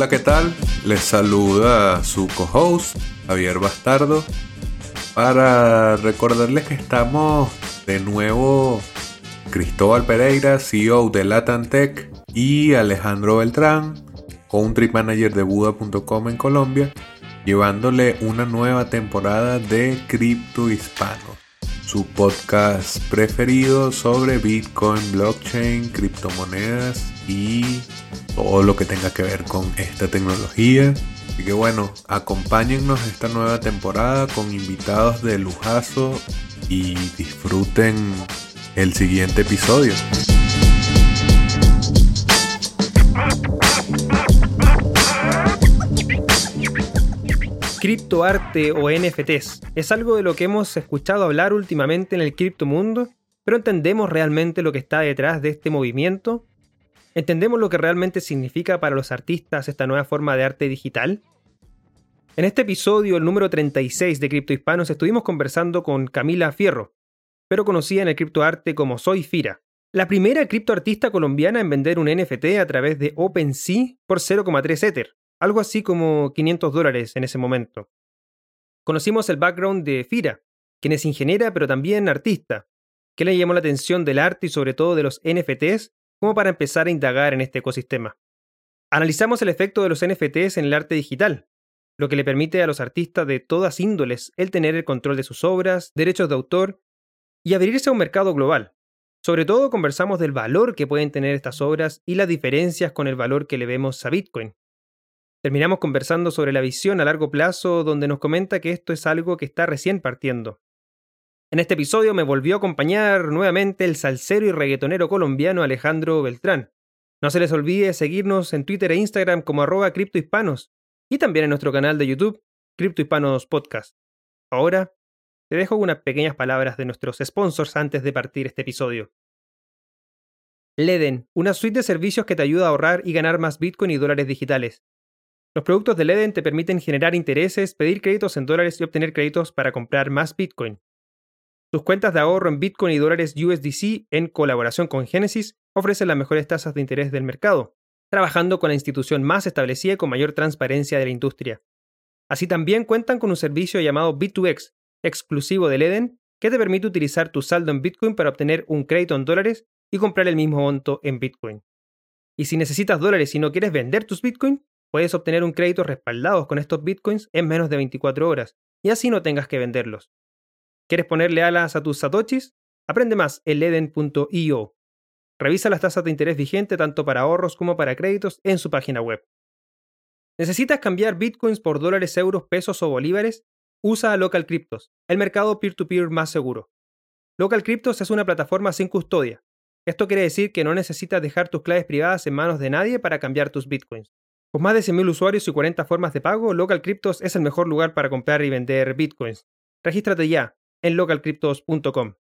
Hola, ¿qué tal? Les saluda su co-host, Javier Bastardo, para recordarles que estamos de nuevo Cristóbal Pereira, CEO de Latantech, y Alejandro Beltrán, country manager de Buda.com en Colombia, llevándole una nueva temporada de Cripto Hispano, su podcast preferido sobre Bitcoin, blockchain, criptomonedas y todo lo que tenga que ver con esta tecnología. Así que bueno, acompáñennos esta nueva temporada con invitados de lujazo y disfruten el siguiente episodio. Criptoarte o NFTs es algo de lo que hemos escuchado hablar últimamente en el criptomundo, pero ¿entendemos realmente lo que está detrás de este movimiento? ¿Entendemos lo que realmente significa para los artistas esta nueva forma de arte digital? En este episodio, el número 36 de Cripto Hispanos, estuvimos conversando con Camila Fierro, pero conocida en el criptoarte como Soy Fira, la primera criptoartista colombiana en vender un NFT a través de OpenSea por 0,3 Ether, algo así como 500 dólares en ese momento. Conocimos el background de Fira, quien es ingeniera pero también artista, que le llamó la atención del arte y sobre todo de los NFTs como para empezar a indagar en este ecosistema. Analizamos el efecto de los NFTs en el arte digital, lo que le permite a los artistas de todas índoles el tener el control de sus obras, derechos de autor y abrirse a un mercado global. Sobre todo conversamos del valor que pueden tener estas obras y las diferencias con el valor que le vemos a Bitcoin. Terminamos conversando sobre la visión a largo plazo donde nos comenta que esto es algo que está recién partiendo, en este episodio me volvió a acompañar nuevamente el salsero y reggaetonero colombiano Alejandro Beltrán. No se les olvide seguirnos en Twitter e Instagram como arroba criptohispanos y también en nuestro canal de YouTube, Criptohispanos Podcast. Ahora, te dejo unas pequeñas palabras de nuestros sponsors antes de partir este episodio. Leden, una suite de servicios que te ayuda a ahorrar y ganar más Bitcoin y dólares digitales. Los productos de Leden te permiten generar intereses, pedir créditos en dólares y obtener créditos para comprar más Bitcoin. Sus cuentas de ahorro en Bitcoin y dólares USDC, en colaboración con Genesis, ofrecen las mejores tasas de interés del mercado, trabajando con la institución más establecida y con mayor transparencia de la industria. Así también cuentan con un servicio llamado B2X, exclusivo del Eden, que te permite utilizar tu saldo en Bitcoin para obtener un crédito en dólares y comprar el mismo monto en Bitcoin. Y si necesitas dólares y no quieres vender tus Bitcoin, puedes obtener un crédito respaldado con estos Bitcoins en menos de 24 horas, y así no tengas que venderlos. ¿Quieres ponerle alas a tus satoshis? Aprende más en leden.io. Revisa las tasas de interés vigente tanto para ahorros como para créditos en su página web. ¿Necesitas cambiar bitcoins por dólares, euros, pesos o bolívares? Usa Local Cryptos, el mercado peer-to-peer más seguro. Local Cryptos es una plataforma sin custodia. Esto quiere decir que no necesitas dejar tus claves privadas en manos de nadie para cambiar tus bitcoins. Con más de 100.000 usuarios y 40 formas de pago, Local Cryptos es el mejor lugar para comprar y vender bitcoins. Regístrate ya en localcryptos.com.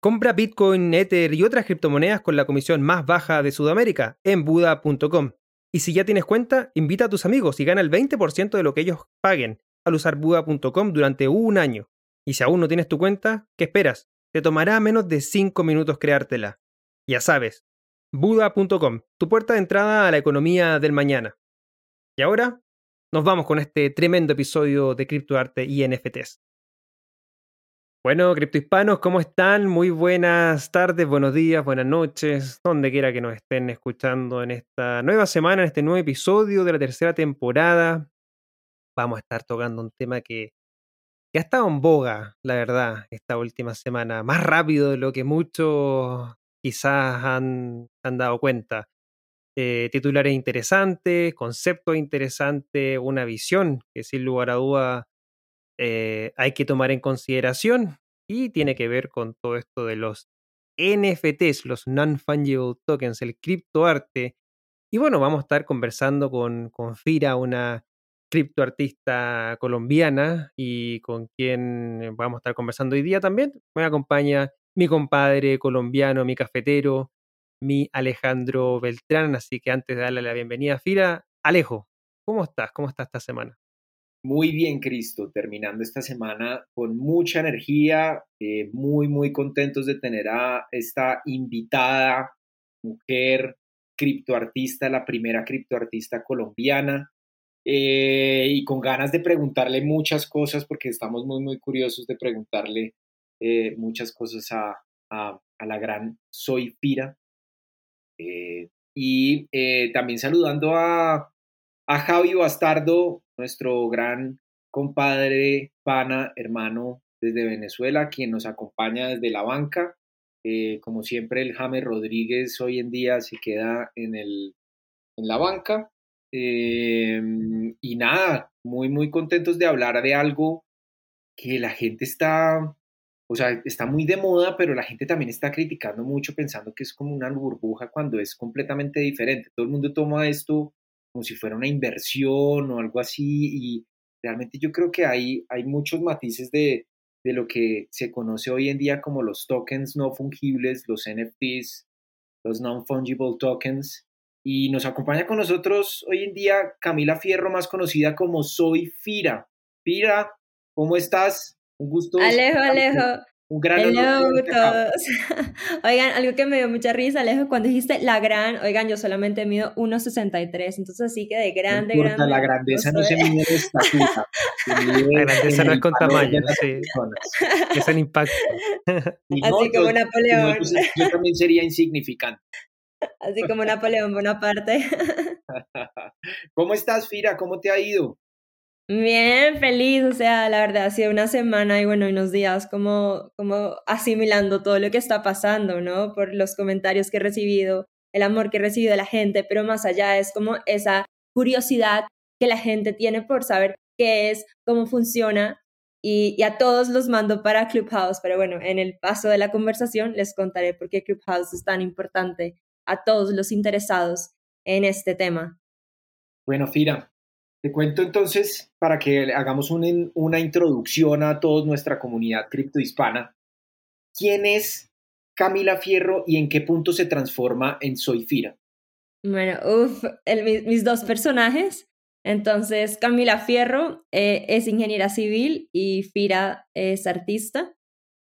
Compra Bitcoin, Ether y otras criptomonedas con la comisión más baja de Sudamérica en Buda.com. Y si ya tienes cuenta, invita a tus amigos y gana el 20% de lo que ellos paguen al usar Buda.com durante un año. Y si aún no tienes tu cuenta, ¿qué esperas? Te tomará menos de 5 minutos creártela. Ya sabes, Buda.com, tu puerta de entrada a la economía del mañana. Y ahora, nos vamos con este tremendo episodio de Criptoarte y NFTs. Bueno, criptohispanos, ¿cómo están? Muy buenas tardes, buenos días, buenas noches, donde quiera que nos estén escuchando en esta nueva semana, en este nuevo episodio de la tercera temporada. Vamos a estar tocando un tema que, ha estado en boga, la verdad, esta última semana, más rápido de lo que muchos quizás han, dado cuenta. Eh, titulares interesantes, conceptos interesantes, una visión que sin lugar a duda eh, hay que tomar en consideración y tiene que ver con todo esto de los NFTs, los Non-Fungible Tokens, el criptoarte. Y bueno, vamos a estar conversando con, con Fira, una criptoartista colombiana y con quien vamos a estar conversando hoy día también. Me acompaña mi compadre colombiano, mi cafetero, mi Alejandro Beltrán. Así que antes de darle la bienvenida a Fira, Alejo, ¿cómo estás? ¿Cómo estás esta semana? Muy bien, Cristo, terminando esta semana con mucha energía, eh, muy, muy contentos de tener a esta invitada mujer criptoartista, la primera criptoartista colombiana, eh, y con ganas de preguntarle muchas cosas, porque estamos muy, muy curiosos de preguntarle eh, muchas cosas a, la gran Soy Pira. Eh, y también saludando a, a Javi Bastardo, nuestro gran compadre, pana, hermano desde Venezuela, quien nos acompaña desde la banca. como siempre, el James Rodríguez hoy en día se queda en, el, en la banca. Y nada, muy, muy contentos de hablar de algo que la gente está, o sea, está muy de moda, pero la gente también está criticando mucho pensando que es como una burbuja cuando es completamente diferente. Todo el mundo toma esto como si fuera una inversión o algo así y realmente yo creo que hay, hay muchos matices de, de lo que se conoce hoy en día como los tokens no fungibles, los NFTs, los non-fungible tokens, y nos acompaña con nosotros hoy en día Camila Fierro, más conocida como Soy Fira. Fira, ¿cómo estás? Un gusto. Alejo, Alejo. Un gran Hello, todos. Oigan, algo que me dio mucha risa, Alejo, cuando dijiste la gran, oigan, yo solamente mido 1,63, entonces así que de grande, no grande. La grandeza no, se mide de estatura. la grandeza no es con tamaño, sí. Es el impacto. así como Napoleón. yo también sería insignificante. Así como Napoleón Bonaparte. ¿Cómo estás, Fira? ¿Cómo te ha ido? Bien, feliz, o sea, la verdad ha sido una semana y bueno, unos días como, como asimilando todo lo que está pasando, ¿no? Por los comentarios que he recibido, el amor que he recibido de la gente, pero más allá es como esa curiosidad que la gente tiene por saber qué es, cómo funciona y, y, a todos los mando para Clubhouse, pero bueno, en el paso de la conversación les contaré por qué Clubhouse es tan importante a todos los interesados en este tema. Bueno, Fira, te cuento entonces para que hagamos una, introducción a toda nuestra comunidad criptohispana. ¿Quién es Camila Fierro y en qué punto se transforma en Soy Fira? Bueno, uff, mis dos personajes. Entonces, Camila Fierro eh, es ingeniera civil y Fira es artista.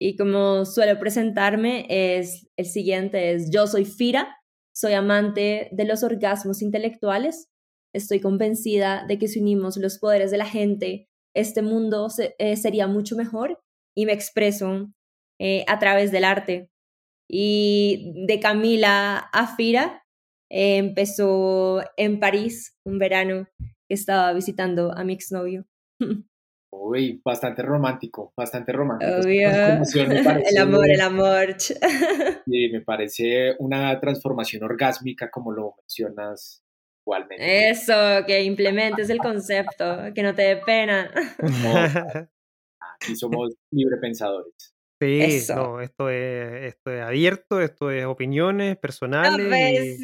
Y como suelo presentarme, es el siguiente es Yo soy Fira, soy amante de los orgasmos intelectuales. Estoy convencida de que si unimos los poderes de la gente, este mundo eh, sería mucho mejor y me expreso eh, a través del arte. Y de Camila a Fira eh, empezó en París un verano que estaba visitando a mi exnovio. Uy, bastante romántico, bastante romántico. el amor, el amor. Sí, me parece una transformación orgásmica, como lo mencionas igualmente. Eso, que implementes el concepto, que no te dé pena. aquí somos librepensadores. Sí, no, esto es, esto es abierto, esto es opiniones personales.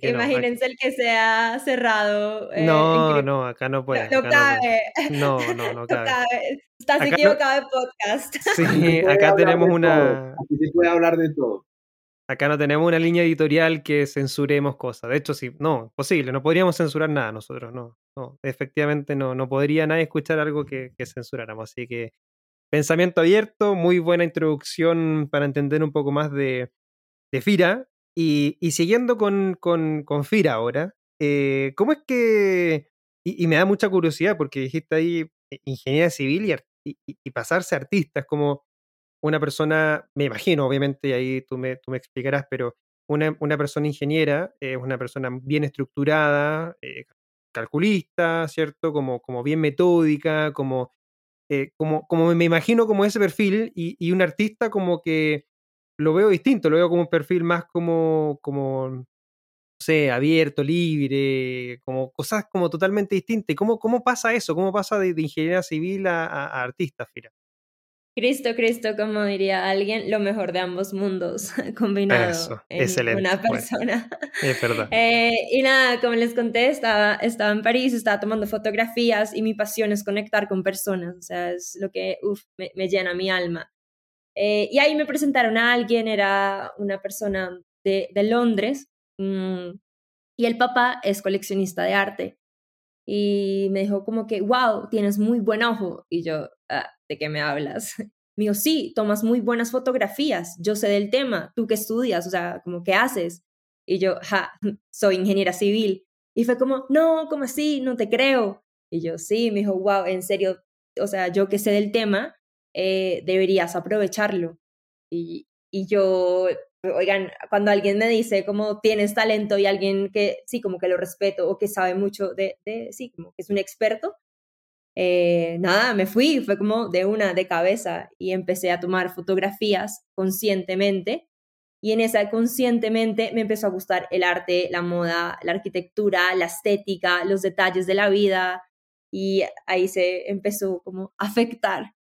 Imagínense el que sea cerrado. Eh, no, no, acá no puede. No, cabe. No, no, no cabe. Estás equivocado de podcast. Sí, acá tenemos una. Aquí se puede hablar de todo. Acá no tenemos una línea editorial que censuremos cosas. De hecho, sí, no, posible, no podríamos censurar nada nosotros, no. efectivamente, no, no podría nadie escuchar algo que, censuráramos. Así que, pensamiento abierto, muy buena introducción para entender un poco más de, de Fira, y, siguiendo con, con, Fira ahora, eh, ¿cómo es que, y, me da mucha curiosidad porque dijiste ahí eh, ingeniería civil y, y, pasarse a artista, es como una persona, me imagino, obviamente, y ahí tú me, tú me explicarás, pero una, una persona ingeniera es una persona bien estructurada, eh, calculista, ¿cierto? Como, como bien metódica, como, como, como me imagino como ese perfil, y, y un artista como que lo veo distinto, lo veo como un perfil más como, como no sé, abierto, libre, como cosas como totalmente distintas. ¿Cómo, cómo pasa eso? ¿Cómo pasa de, ingeniería civil a, a, artista, Fira? Cristo, Cristo, como diría alguien, lo mejor de ambos mundos combinado en una persona. es verdad. Eh, y nada, como les conté, estaba, estaba en París, estaba tomando fotografías y mi pasión es conectar con personas, o sea, es lo que me, me llena mi alma. Eh, y ahí me presentaron a alguien, era una persona de, de Londres, mm, y el papá es coleccionista de arte. Y me dijo como que, wow, tienes muy buen ojo. Y yo, ah, ¿de qué me hablas? Me dijo, sí, tomas muy buenas fotografías, yo sé del tema, tú que estudias, o sea, como que haces. Y yo, ja, soy ingeniera civil. Y fue como, no, ¿cómo así? No te creo. Y yo, sí, me dijo, wow, en serio, o sea, yo que sé del tema, eh, deberías aprovecharlo. Y, y yo, oigan, cuando alguien me dice como tienes talento y alguien que sí, como que lo respeto o que sabe mucho de, de sí, como que es un experto, eh, nada, me fui, fue como de una de cabeza y empecé a tomar fotografías conscientemente y en esa conscientemente me empezó a gustar el arte, la moda, la arquitectura, la estética, los detalles de la vida y ahí se empezó como a afectar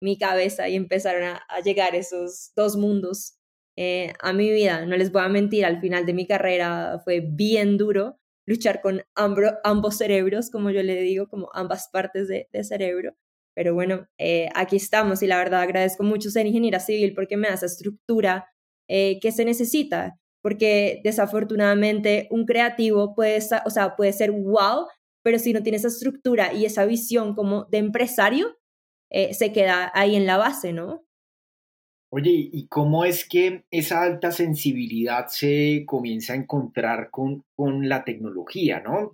mi cabeza y empezaron a, llegar esos dos mundos eh, a mi vida. No les voy a mentir, al final de mi carrera fue bien duro luchar con ambos cerebros, como yo le digo, como ambas partes de, cerebro. Pero bueno, eh, aquí estamos y la verdad agradezco mucho ser ingeniera civil porque me da esa estructura eh, que se necesita, porque desafortunadamente un creativo puede, o sea, puede ser wow, pero si no tiene esa estructura y esa visión como de empresario, eh, se queda ahí en la base, ¿no? Oye, ¿y cómo es que esa alta sensibilidad se comienza a encontrar con, con la tecnología, ¿no?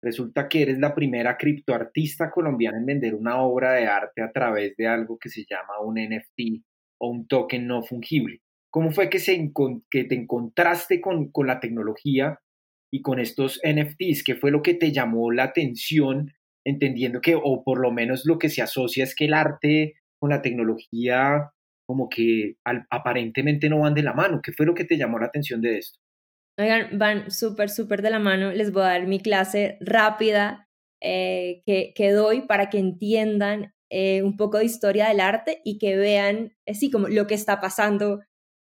resulta que eres la primera criptoartista colombiana en vender una obra de arte a través de algo que se llama un NFT o un token no fungible. ¿Cómo fue que, se, que te encontraste con, con la tecnología y con estos NFTs? ¿Qué fue lo que te llamó la atención, entendiendo que, o por lo menos lo que se asocia es que el arte con la tecnología como que aparentemente no van de la mano. ¿Qué fue lo que te llamó la atención de esto? Oigan, van súper, súper de la mano. Les voy a dar mi clase rápida eh, que, que, doy para que entiendan eh, un poco de historia del arte y que vean, eh, sí, como lo que está pasando,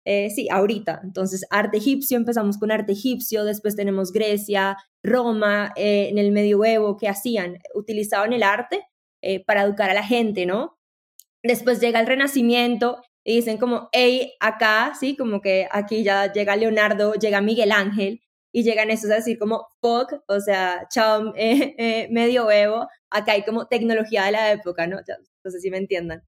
sí, ahorita. Entonces, arte egipcio, empezamos con arte egipcio, después tenemos Grecia, Roma, en el medioevo, ¿qué hacían? Utilizaban el arte para educar a la gente, ¿no? Después llega el Renacimiento y dicen como, hey, acá, sí, como que aquí ya llega Leonardo, llega Miguel Ángel y llegan esos a decir como, fuck, o sea, chao, eh, eh, medioevo, acá hay como tecnología de la época, ¿no? no sé si me entiendan.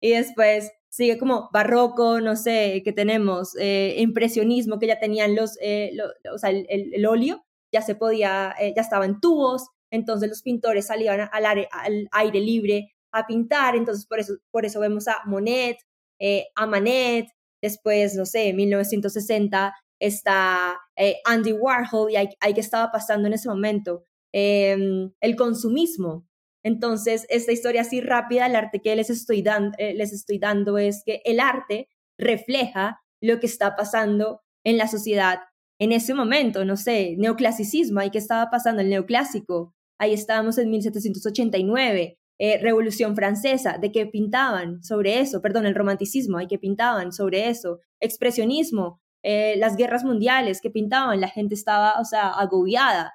Y después sigue como barroco, no sé, que tenemos eh, impresionismo, que ya tenían los, eh, o sea, el, el, óleo, ya se podía, ya estaba en tubos, entonces los pintores salían al, al aire libre a pintar, entonces por eso, por eso vemos a Monet, eh, a Manet, después, no sé, en 1960 está eh, Andy Warhol y hay, hay que estaba pasando en ese momento, em, el consumismo. Entonces, esta historia así rápida, el arte que les estoy, dando eh, les estoy dando es que el arte refleja lo que está pasando en la sociedad en ese momento, no sé, neoclasicismo, ahí que estaba pasando el neoclásico, ahí estábamos en 1789, eh, Revolución Francesa, de que pintaban sobre eso, perdón, el romanticismo, hay que pintaban sobre eso, expresionismo, eh, las guerras mundiales que pintaban, la gente estaba, o sea, agobiada.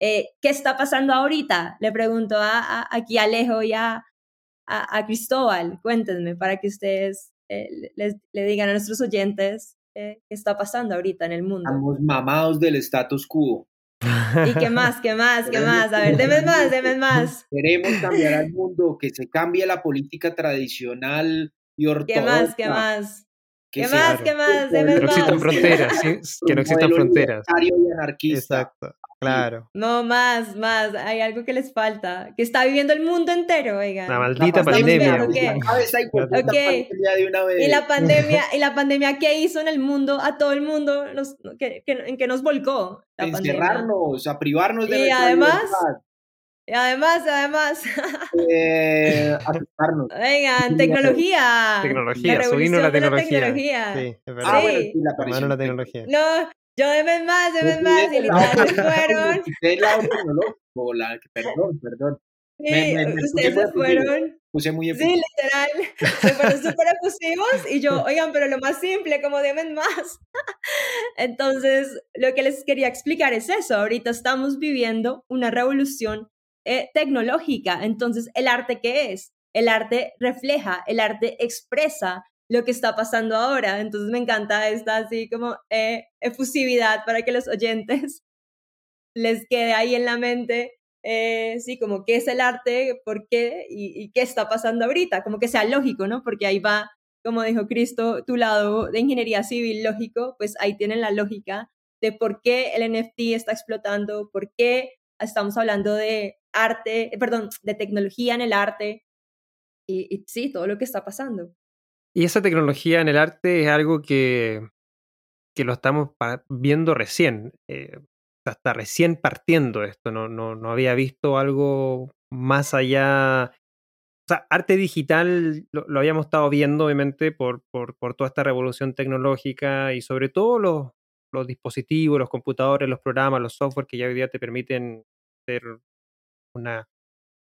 Eh, ¿Qué está pasando ahorita? Le pregunto a, aquí a Alejo y a, a, Cristóbal, cuéntenme para que ustedes les, le digan a nuestros oyentes qué está pasando ahorita en el mundo. Estamos mamados del status quo. ¿Y qué más? ¿Qué más? ¿Qué más? A ver, deme más, deme más. Queremos cambiar al mundo, que se cambie la política tradicional y ortodoxa. ¿Qué más? ¿Qué más? ¿Qué más? ¿Qué más? Deme que no existan fronteras, que no existan fronteras. Exacto, claro. No, más, más. Hay algo que les falta. Que está viviendo el mundo entero, oigan. La maldita pandemia. Okay. okay. Y la pandemia, y la pandemia, ¿qué hizo en el mundo? A todo el mundo, que, en que nos volcó. La Encerrarnos, a privarnos de Y además, y además, además. Eh, Vengan, tecnología. Tecnología, subimos la tecnología. La tecnología. Sí, es verdad. Ah, bueno, sí, la, la tecnología. No, yo deben más, deben más. Y literal fueron. perdón, perdón. Sí, ustedes se fueron. Puse muy Sí, literal. Se fueron súper efusivos y yo, oigan, pero lo más simple, como deben más. Entonces, lo que les quería explicar es eso. Ahorita estamos viviendo una revolución eh, tecnológica. Entonces, ¿el arte qué es? El arte refleja, el arte expresa lo que está pasando ahora. Entonces, me encanta esta así como eh, efusividad para que los oyentes les quede ahí en la mente, eh, sí, como qué es el arte, por qué y, qué está pasando ahorita, como que sea lógico, ¿no? Porque ahí va, como dijo Cristo, tu lado de ingeniería civil lógico, pues ahí tienen la lógica de por qué el NFT está explotando, por qué estamos hablando de arte, perdón, de tecnología en el arte y, sí, todo lo que está pasando. Y esa tecnología en el arte es algo que, que lo estamos viendo recién. Eh, hasta recién partiendo esto, no, no, no había visto algo más allá. O sea, arte digital lo, habíamos estado viendo, obviamente, por, por, por, toda esta revolución tecnológica y sobre todo los, los dispositivos, los computadores, los programas, los software que ya hoy día te permiten hacer una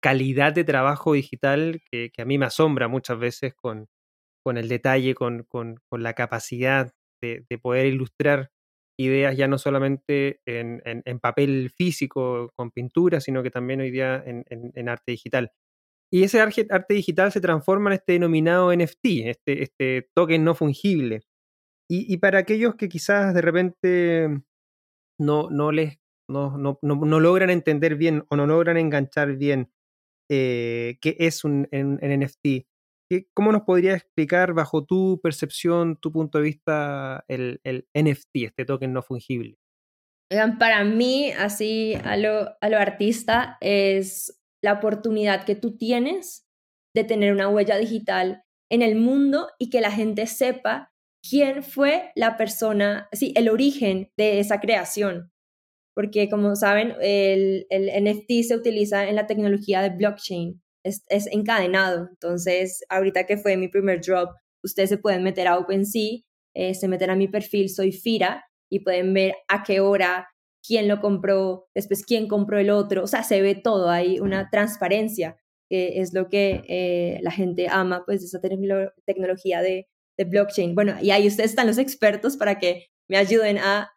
calidad de trabajo digital que, que a mí me asombra muchas veces con, con el detalle, con, con, con la capacidad de, de, poder ilustrar ideas ya no solamente en, en, papel físico, con pintura, sino que también hoy día en, en arte digital. Y ese arte, digital se transforma en este denominado NFT, este, este token no fungible. Y, y, para aquellos que quizás de repente no, no les no, no, no, logran entender bien o no logran enganchar bien eh, qué es un, un, un NFT, ¿Cómo nos podría explicar bajo tu percepción, tu punto de vista, el, el NFT, este token no fungible? Para mí, así a lo, a lo artista, es la oportunidad que tú tienes de tener una huella digital en el mundo y que la gente sepa quién fue la persona, sí, el origen de esa creación. Porque como saben, el, el NFT se utiliza en la tecnología de blockchain es, encadenado. Entonces, ahorita que fue mi primer drop, ustedes se pueden meter a OpenSea, eh, se meten a mi perfil, soy Fira, y pueden ver a qué hora, quién lo compró, después quién compró el otro. O sea, se ve todo, hay una transparencia, que es lo que eh, la gente ama, pues, esa tecnología de, blockchain. Bueno, y ahí ustedes están los expertos para que me ayuden a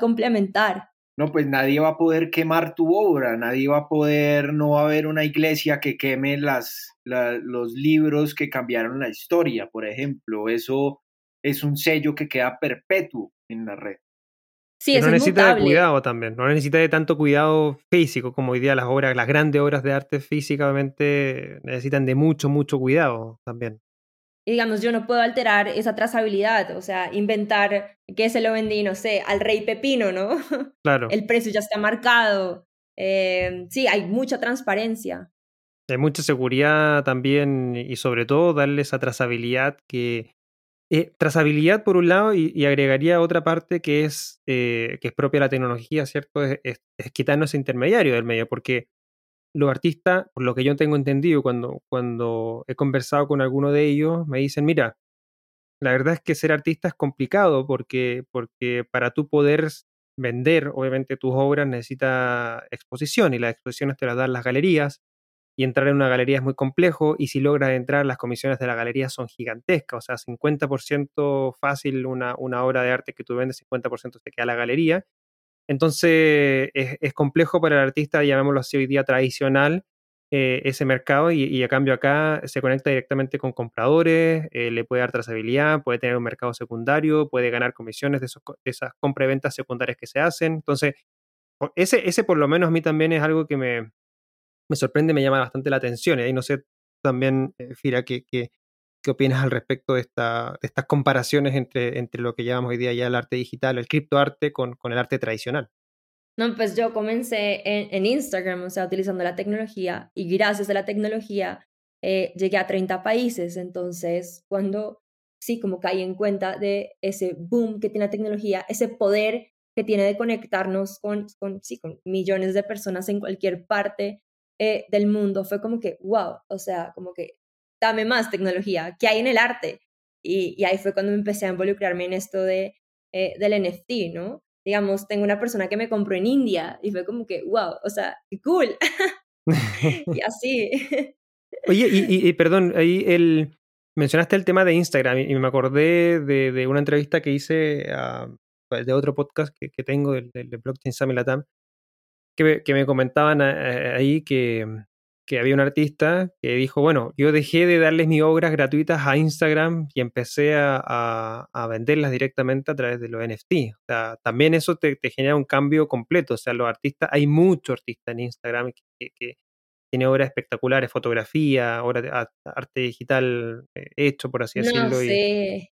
complementar no, pues nadie va a poder quemar tu obra, nadie va a poder, no va a haber una iglesia que queme las, los libros que cambiaron la historia, por ejemplo. Eso es un sello que queda perpetuo en la red. Sí, no necesita de cuidado también, no necesita de tanto cuidado físico como hoy día las obras, las grandes obras de arte físicamente necesitan de mucho, mucho cuidado también. Y digamos, yo no puedo alterar esa trazabilidad, o sea, inventar que se lo vendí, no sé, al rey Pepino, ¿no? Claro. El precio ya está marcado. Eh, sí, hay mucha transparencia. Hay mucha seguridad también y sobre todo darle esa trazabilidad que... Eh, trazabilidad por un lado y, agregaría otra parte que es, eh, que es propia de la tecnología, ¿cierto? Es, es, es quitarnos ese intermediario del medio, porque los artistas, por lo que yo tengo entendido cuando, cuando he conversado con alguno de ellos, me dicen, mira, la verdad es que ser artista es complicado porque, porque para tú poder vender, obviamente, tus obras necesita exposición y las exposiciones te las dan las galerías y entrar en una galería es muy complejo y si logras entrar las comisiones de la galería son gigantescas, o sea, 50% fácil una, una obra de arte que tú vendes, 50% se queda la galería entonces es, complejo para el artista, llamémoslo así hoy día tradicional, eh, ese mercado y, a cambio acá se conecta directamente con compradores, eh, le puede dar trazabilidad, puede tener un mercado secundario, puede ganar comisiones de, esas compra y ventas secundarias que se hacen. Entonces, ese, ese por lo menos a mí también es algo que me, me sorprende, me llama bastante la atención. Y ahí no sé también, eh, Fira, que, que, ¿Qué opinas al respecto de, esta, de estas comparaciones entre, entre lo que llamamos hoy día ya el arte digital, el criptoarte con, con el arte tradicional? No, pues yo comencé en, en, Instagram, o sea, utilizando la tecnología y gracias a la tecnología eh, llegué a 30 países. Entonces, cuando sí, como caí en cuenta de ese boom que tiene la tecnología, ese poder que tiene de conectarnos con, con, sí, con millones de personas en cualquier parte eh, del mundo, fue como que, wow, o sea, como que dame más tecnología, ¿qué hay en el arte? Y, ahí fue cuando empecé a involucrarme en esto de, eh, del NFT, ¿no? Digamos, tengo una persona que me compró en India y fue como que, wow, o sea, cool. y así. Oye, y, perdón, ahí el, mencionaste el tema de Instagram y me acordé de, de una entrevista que hice a, pues, de otro podcast que, que tengo, del, de Blockchain Summit Latam, que, que me comentaban eh, ahí que, que había un artista que dijo, bueno, yo dejé de darles mis obras gratuitas a Instagram y empecé a, a, venderlas directamente a través de los NFT. O sea, también eso te, te, genera un cambio completo. O sea, los artistas, hay muchos artistas en Instagram que, que, tienen obras espectaculares, fotografía, obras de arte digital eh, hecho, por así decirlo. No sé.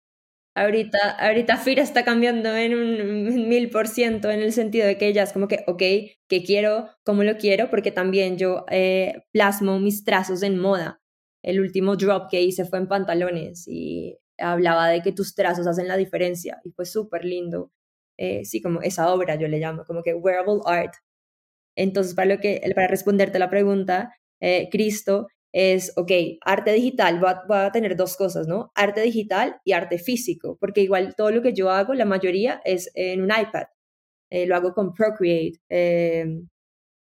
Ahorita, ahorita Fira está cambiando en un mil por ciento en el sentido de que ella es como que, ok, ¿qué quiero? ¿Cómo lo quiero? Porque también yo eh, plasmo mis trazos en moda. El último drop que hice fue en pantalones y hablaba de que tus trazos hacen la diferencia y fue súper lindo. Eh, sí, como esa obra yo le llamo, como que wearable art. Entonces, para, lo que, para responderte la pregunta, eh, Cristo es, ok, arte digital va, a tener dos cosas, ¿no? Arte digital y arte físico, porque igual todo lo que yo hago, la mayoría es en un iPad, eh, lo hago con Procreate. Em,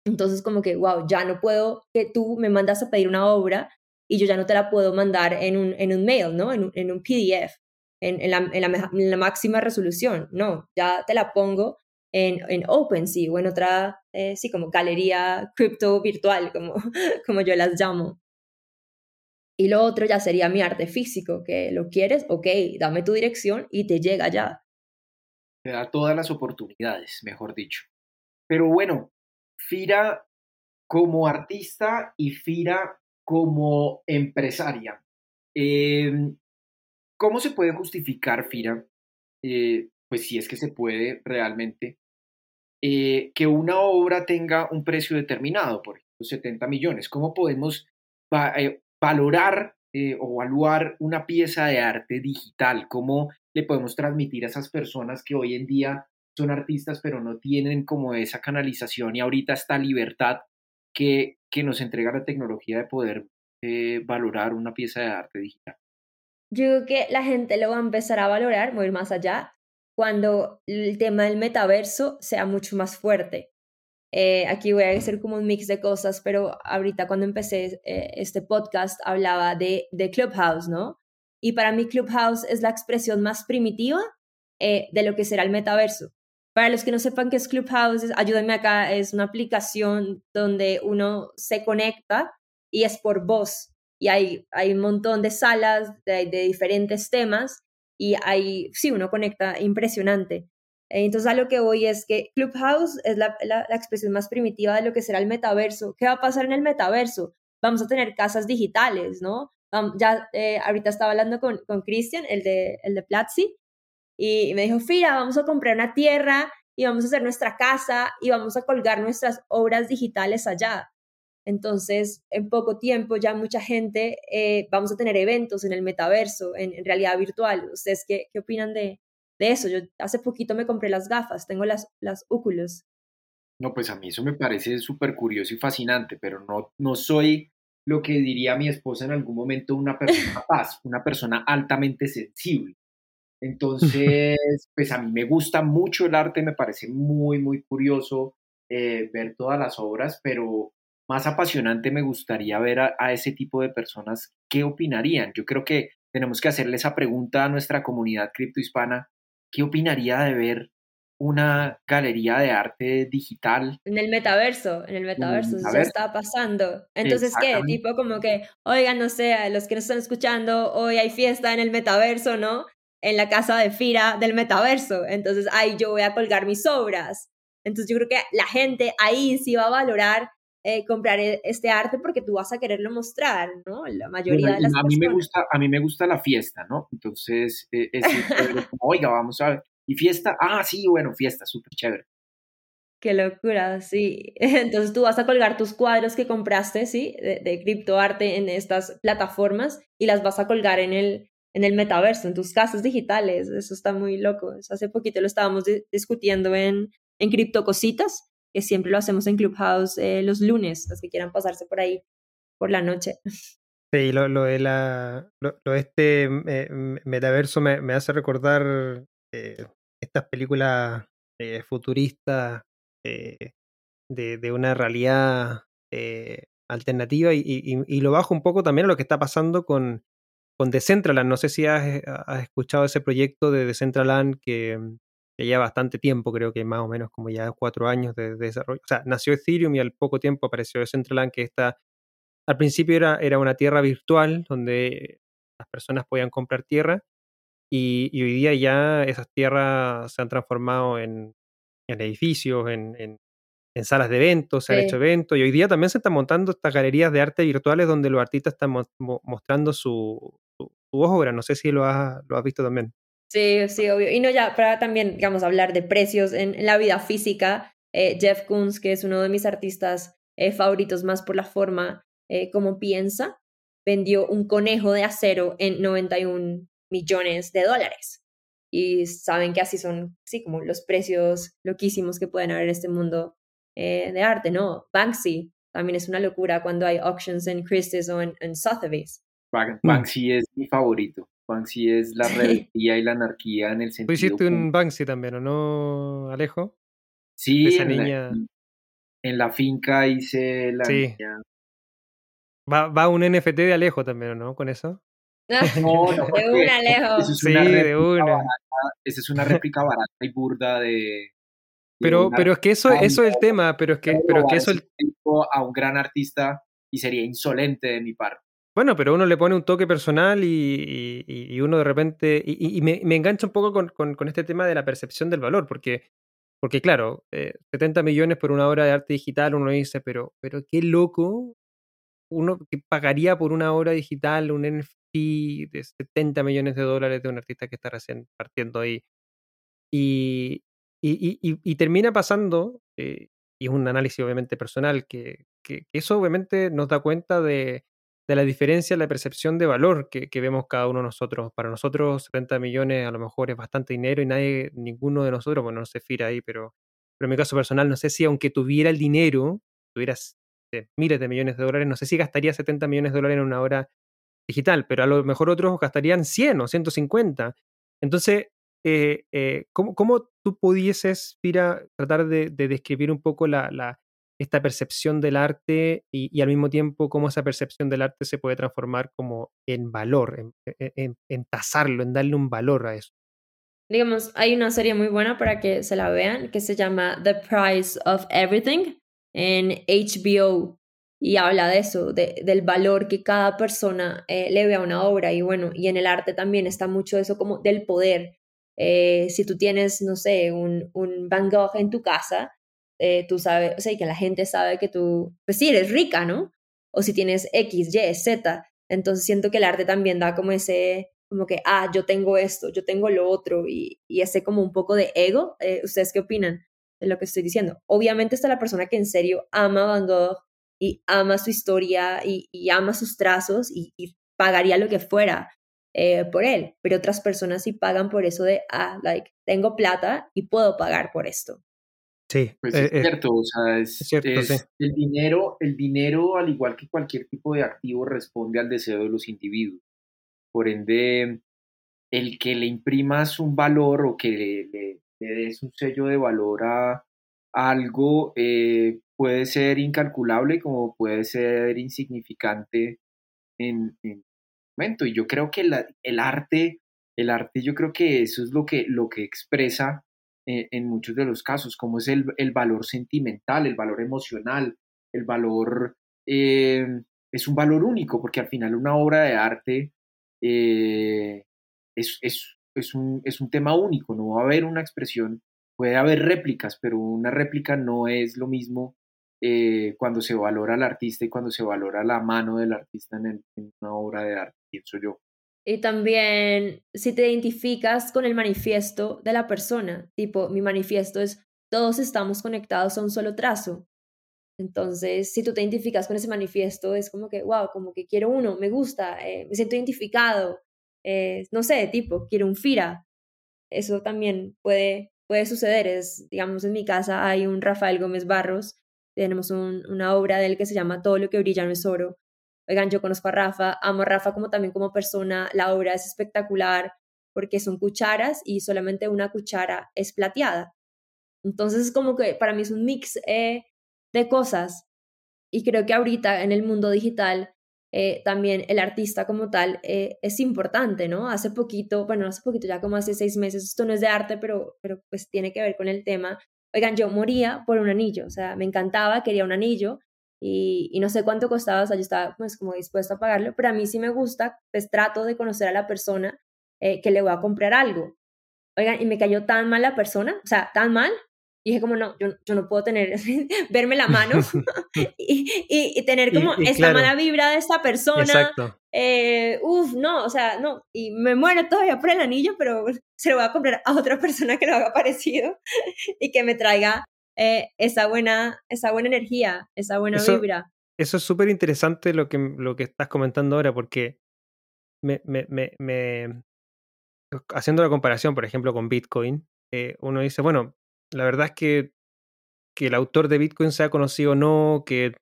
entonces como que, wow, ya no puedo que tú me mandas a pedir una obra y yo ya no te la puedo mandar en un, en un mail, ¿no? En un, en un PDF, en, en, la, en, la, máxima resolución, no, ya te la pongo en, en OpenSea o en otra, eh, sí, como galería cripto virtual, como, como yo las llamo. Y lo otro ya sería mi arte físico, que lo quieres, ok, dame tu dirección y te llega ya. Te da todas las oportunidades, mejor dicho. Pero bueno, Fira como artista y Fira como empresaria. Em, ¿Cómo se puede justificar, Fira, eh, pues si es que se puede realmente, eh, que una obra tenga un precio determinado, por ejemplo, 70 millones? ¿Cómo podemos eh, valorar eh, o evaluar una pieza de arte digital, cómo le podemos transmitir a esas personas que hoy en día son artistas pero no tienen como esa canalización y ahorita esta libertad que, que nos entrega la tecnología de poder eh, valorar una pieza de arte digital. Yo creo que la gente lo va a empezar a valorar, muy más allá, cuando el tema del metaverso sea mucho más fuerte. Eh, aquí voy a hacer como un mix de cosas, pero ahorita cuando empecé eh, este podcast hablaba de, de, Clubhouse, ¿no? Y para mí Clubhouse es la expresión más primitiva eh, de lo que será el metaverso. Para los que no sepan qué es Clubhouse, ayúdenme acá, es una aplicación donde uno se conecta y es por voz. Y hay, hay un montón de salas de, de diferentes temas y hay, sí, uno conecta impresionante. Entonces a lo que voy es que Clubhouse es la, expresión más primitiva de lo que será el metaverso. ¿Qué va a pasar en el metaverso? Vamos a tener casas digitales, ¿no? Ya eh, ahorita estaba hablando con, con Christian, el de, el de Platzi, y me dijo, Fira, vamos a comprar una tierra y vamos a hacer nuestra casa y vamos a colgar nuestras obras digitales allá. Entonces, en poco tiempo ya mucha gente, eh, vamos a tener eventos en el metaverso, en, en realidad virtual. ¿Ustedes qué, qué opinan de, de eso. Yo hace poquito me compré las gafas, tengo las, las óculos. No, pues a mí eso me parece súper curioso y fascinante, pero no, no soy lo que diría mi esposa en algún momento una persona paz, una persona altamente sensible. Entonces, pues a mí me gusta mucho el arte, me parece muy, muy curioso eh, ver todas las obras, pero más apasionante me gustaría ver a, a, ese tipo de personas qué opinarían. Yo creo que tenemos que hacerle esa pregunta a nuestra comunidad criptohispana ¿qué opinaría de ver una galería de arte digital. En el metaverso, en el metaverso, eso está pasando. Entonces, ¿qué? Tipo como que, oigan, no sé, los que nos están escuchando, hoy hay fiesta en el metaverso, ¿no? En la casa de Fira del metaverso. Entonces, ahí yo voy a colgar mis obras. Entonces, yo creo que la gente ahí sí va a valorar eh, comprar e, este arte porque tú vas a quererlo mostrar, ¿no? La mayoría de las a mí me gusta A mí me gusta la fiesta, ¿no? Entonces, eh, es como, oiga, vamos a ver. ¿Y fiesta? Ah, sí, bueno, fiesta, súper chévere. Qué locura, sí. Entonces tú vas a colgar tus cuadros que compraste, ¿sí? De, de criptoarte en estas plataformas y las vas a colgar en el, en el metaverso, en tus casas digitales. Eso está muy loco. hace poquito lo estábamos discutiendo en, en Cripto Cositas que siempre lo hacemos en Clubhouse eh, los lunes, los que quieran pasarse por ahí por la noche. Sí, lo, lo de la, lo, este eh, metaverso me, hace recordar eh, estas películas futuristas de, de, una realidad alternativa y, y, lo bajo un poco también a lo que está pasando con, con Decentraland. No sé si has, has escuchado ese proyecto de Decentraland que, que lleva bastante tiempo, creo que más o menos como ya cuatro años de, desarrollo. O sea, nació Ethereum y al poco tiempo apareció Decentraland, que está, al principio era, era una tierra virtual donde las personas podían comprar tierra y, hoy día ya esas tierras se han transformado en, edificios, en, salas de eventos, se han hecho eventos y hoy día también se están montando estas galerías de arte virtuales donde los artistas están mostrando su, su, obra. No sé si lo has, lo has visto también. Sí, sí, obvio. Y no ya, para también, digamos, hablar de precios en, la vida física, eh, Jeff Koons, que es uno de mis artistas eh, favoritos más por la forma eh, como piensa, vendió un conejo de acero en 91 millones de dólares. Y saben que así son, sí, como los precios loquísimos que pueden haber en este mundo de arte, ¿no? Banksy también es una locura cuando hay auctions en Christie's o en, en Sotheby's. Banksy es mi favorito. Banksy es la rebeldía y la anarquía en el sentido. Tú hiciste un Banksy también, ¿o no, Alejo? Sí, esa en, niña... la, en, la, finca hice la sí. niña. Va, va un NFT de Alejo también, ¿o no? Con eso. No, no, de un Alejo. sí, de una. esa es una réplica barata y burda de. pero, pero es que eso, eso es el tema, pero es que, pero que eso el... a un gran artista y sería insolente de mi parte. Bueno, pero uno le pone un toque personal y, uno de repente. Y, me, engancha un poco con, este tema de la percepción del valor, porque, porque claro, 70 eh, millones por una obra de arte digital, uno dice, pero, pero qué loco uno que pagaría por una obra digital un NFT de 70 millones de dólares de un artista que está recién partiendo ahí. Y, y, termina pasando, eh, y es un análisis obviamente personal, que, que, eso obviamente nos da cuenta de, de la diferencia en la percepción de valor que, vemos cada uno de nosotros. Para nosotros 70 millones a lo mejor es bastante dinero y nadie, ninguno de nosotros, bueno, no se fira ahí, pero, pero en mi caso personal, no sé si aunque tuviera el dinero, tuvieras miles de millones de dólares, no sé si gastaría 70 millones de dólares en una obra digital, pero a lo mejor otros gastarían 100 o 150. Entonces, eh, eh, ¿cómo, ¿cómo, tú pudieses, Fira, tratar de, describir un poco la, esta percepción del arte y, al mismo tiempo cómo esa percepción del arte se puede transformar como en valor, en, en, tasarlo, en darle un valor a eso. Digamos, hay una serie muy buena para que se la vean que se llama The Price of Everything en HBO y habla de eso, de, del valor que cada persona eh, le ve a una obra y bueno, y en el arte también está mucho eso como del poder. Eh, si tú tienes, no sé, un, un Van Gogh en tu casa, eh, tú sabes, o sea, que la gente sabe que tú, pues sí, eres rica, ¿no? O si tienes X, Y, Z. Entonces siento que el arte también da como ese, como que, ah, yo tengo esto, yo tengo lo otro, y, y ese como un poco de ego. Eh, ¿Ustedes qué opinan de lo que estoy diciendo? Obviamente está la persona que en serio ama Van Gogh y ama su historia y, ama sus trazos y, pagaría lo que fuera eh, por él, pero otras personas sí pagan por eso de, ah, like, tengo plata y puedo pagar por esto. Sí, pues es, cierto, o sea, es, el dinero, el dinero, al igual que cualquier tipo de activo, responde al deseo de los individuos. Por ende, el que le imprimas un valor o que le, des un sello de valor a, algo eh, puede ser incalculable como puede ser insignificante en, en momento. Y yo creo que el arte, el arte, yo creo que eso es lo que, lo que expresa eh, en muchos de los casos, como es el, valor sentimental, el valor emocional, el valor, eh, es un valor único, porque al final una obra de arte eh, es, es, un, es un tema único, no va a haber una expresión, puede haber réplicas, pero una réplica no es lo mismo cuando se valora al artista y cuando se valora la mano del artista en, en una obra de arte, pienso yo. Y también si te identificas con el manifiesto de la persona, tipo, mi manifiesto es, todos estamos conectados a un solo trazo. Entonces, si tú te identificas con ese manifiesto, es como que, wow, como que quiero uno, me gusta, eh, me siento identificado, eh, no sé, tipo, quiero un FIRA. Eso también puede, puede suceder. Es, digamos, en mi casa hay un Rafael Gómez Barros, tenemos una obra de él que se llama Todo lo que brilla no es oro, oigan, yo conozco a Rafa, amo a Rafa como también como persona, la obra es espectacular porque son cucharas y solamente una cuchara es plateada. Entonces es como que para mí es un mix eh, de cosas y creo que ahorita en el mundo digital eh, también el artista como tal eh, es importante, ¿no? Hace poquito, bueno, hace poquito, ya como hace seis meses, esto no es de arte, pero, pero pues tiene que ver con el tema. Oigan, yo moría por un anillo, o sea, me encantaba, quería un anillo, y, no sé cuánto costaba, o sea, yo estaba pues como dispuesta a pagarlo, pero a mí sí me gusta, pues trato de conocer a la persona eh, que le voy a comprar algo. Oigan, y me cayó tan mal la persona, o sea, tan mal, Y dije como, no, yo, yo no puedo tener, verme la mano y, y, tener como esta mala vibra de esta persona. Exacto. Eh, uf, no, o sea, no. Y me muero todavía por el anillo, pero se lo voy a comprar a otra persona que lo haga parecido y que me traiga eh, esa, buena, esa buena energía, esa buena vibra. Eso es súper interesante lo que, lo que estás comentando ahora, porque me, me, me, haciendo la comparación, por ejemplo, con Bitcoin, eh, uno dice, bueno, la verdad es que, que el autor de Bitcoin sea conocido o no, que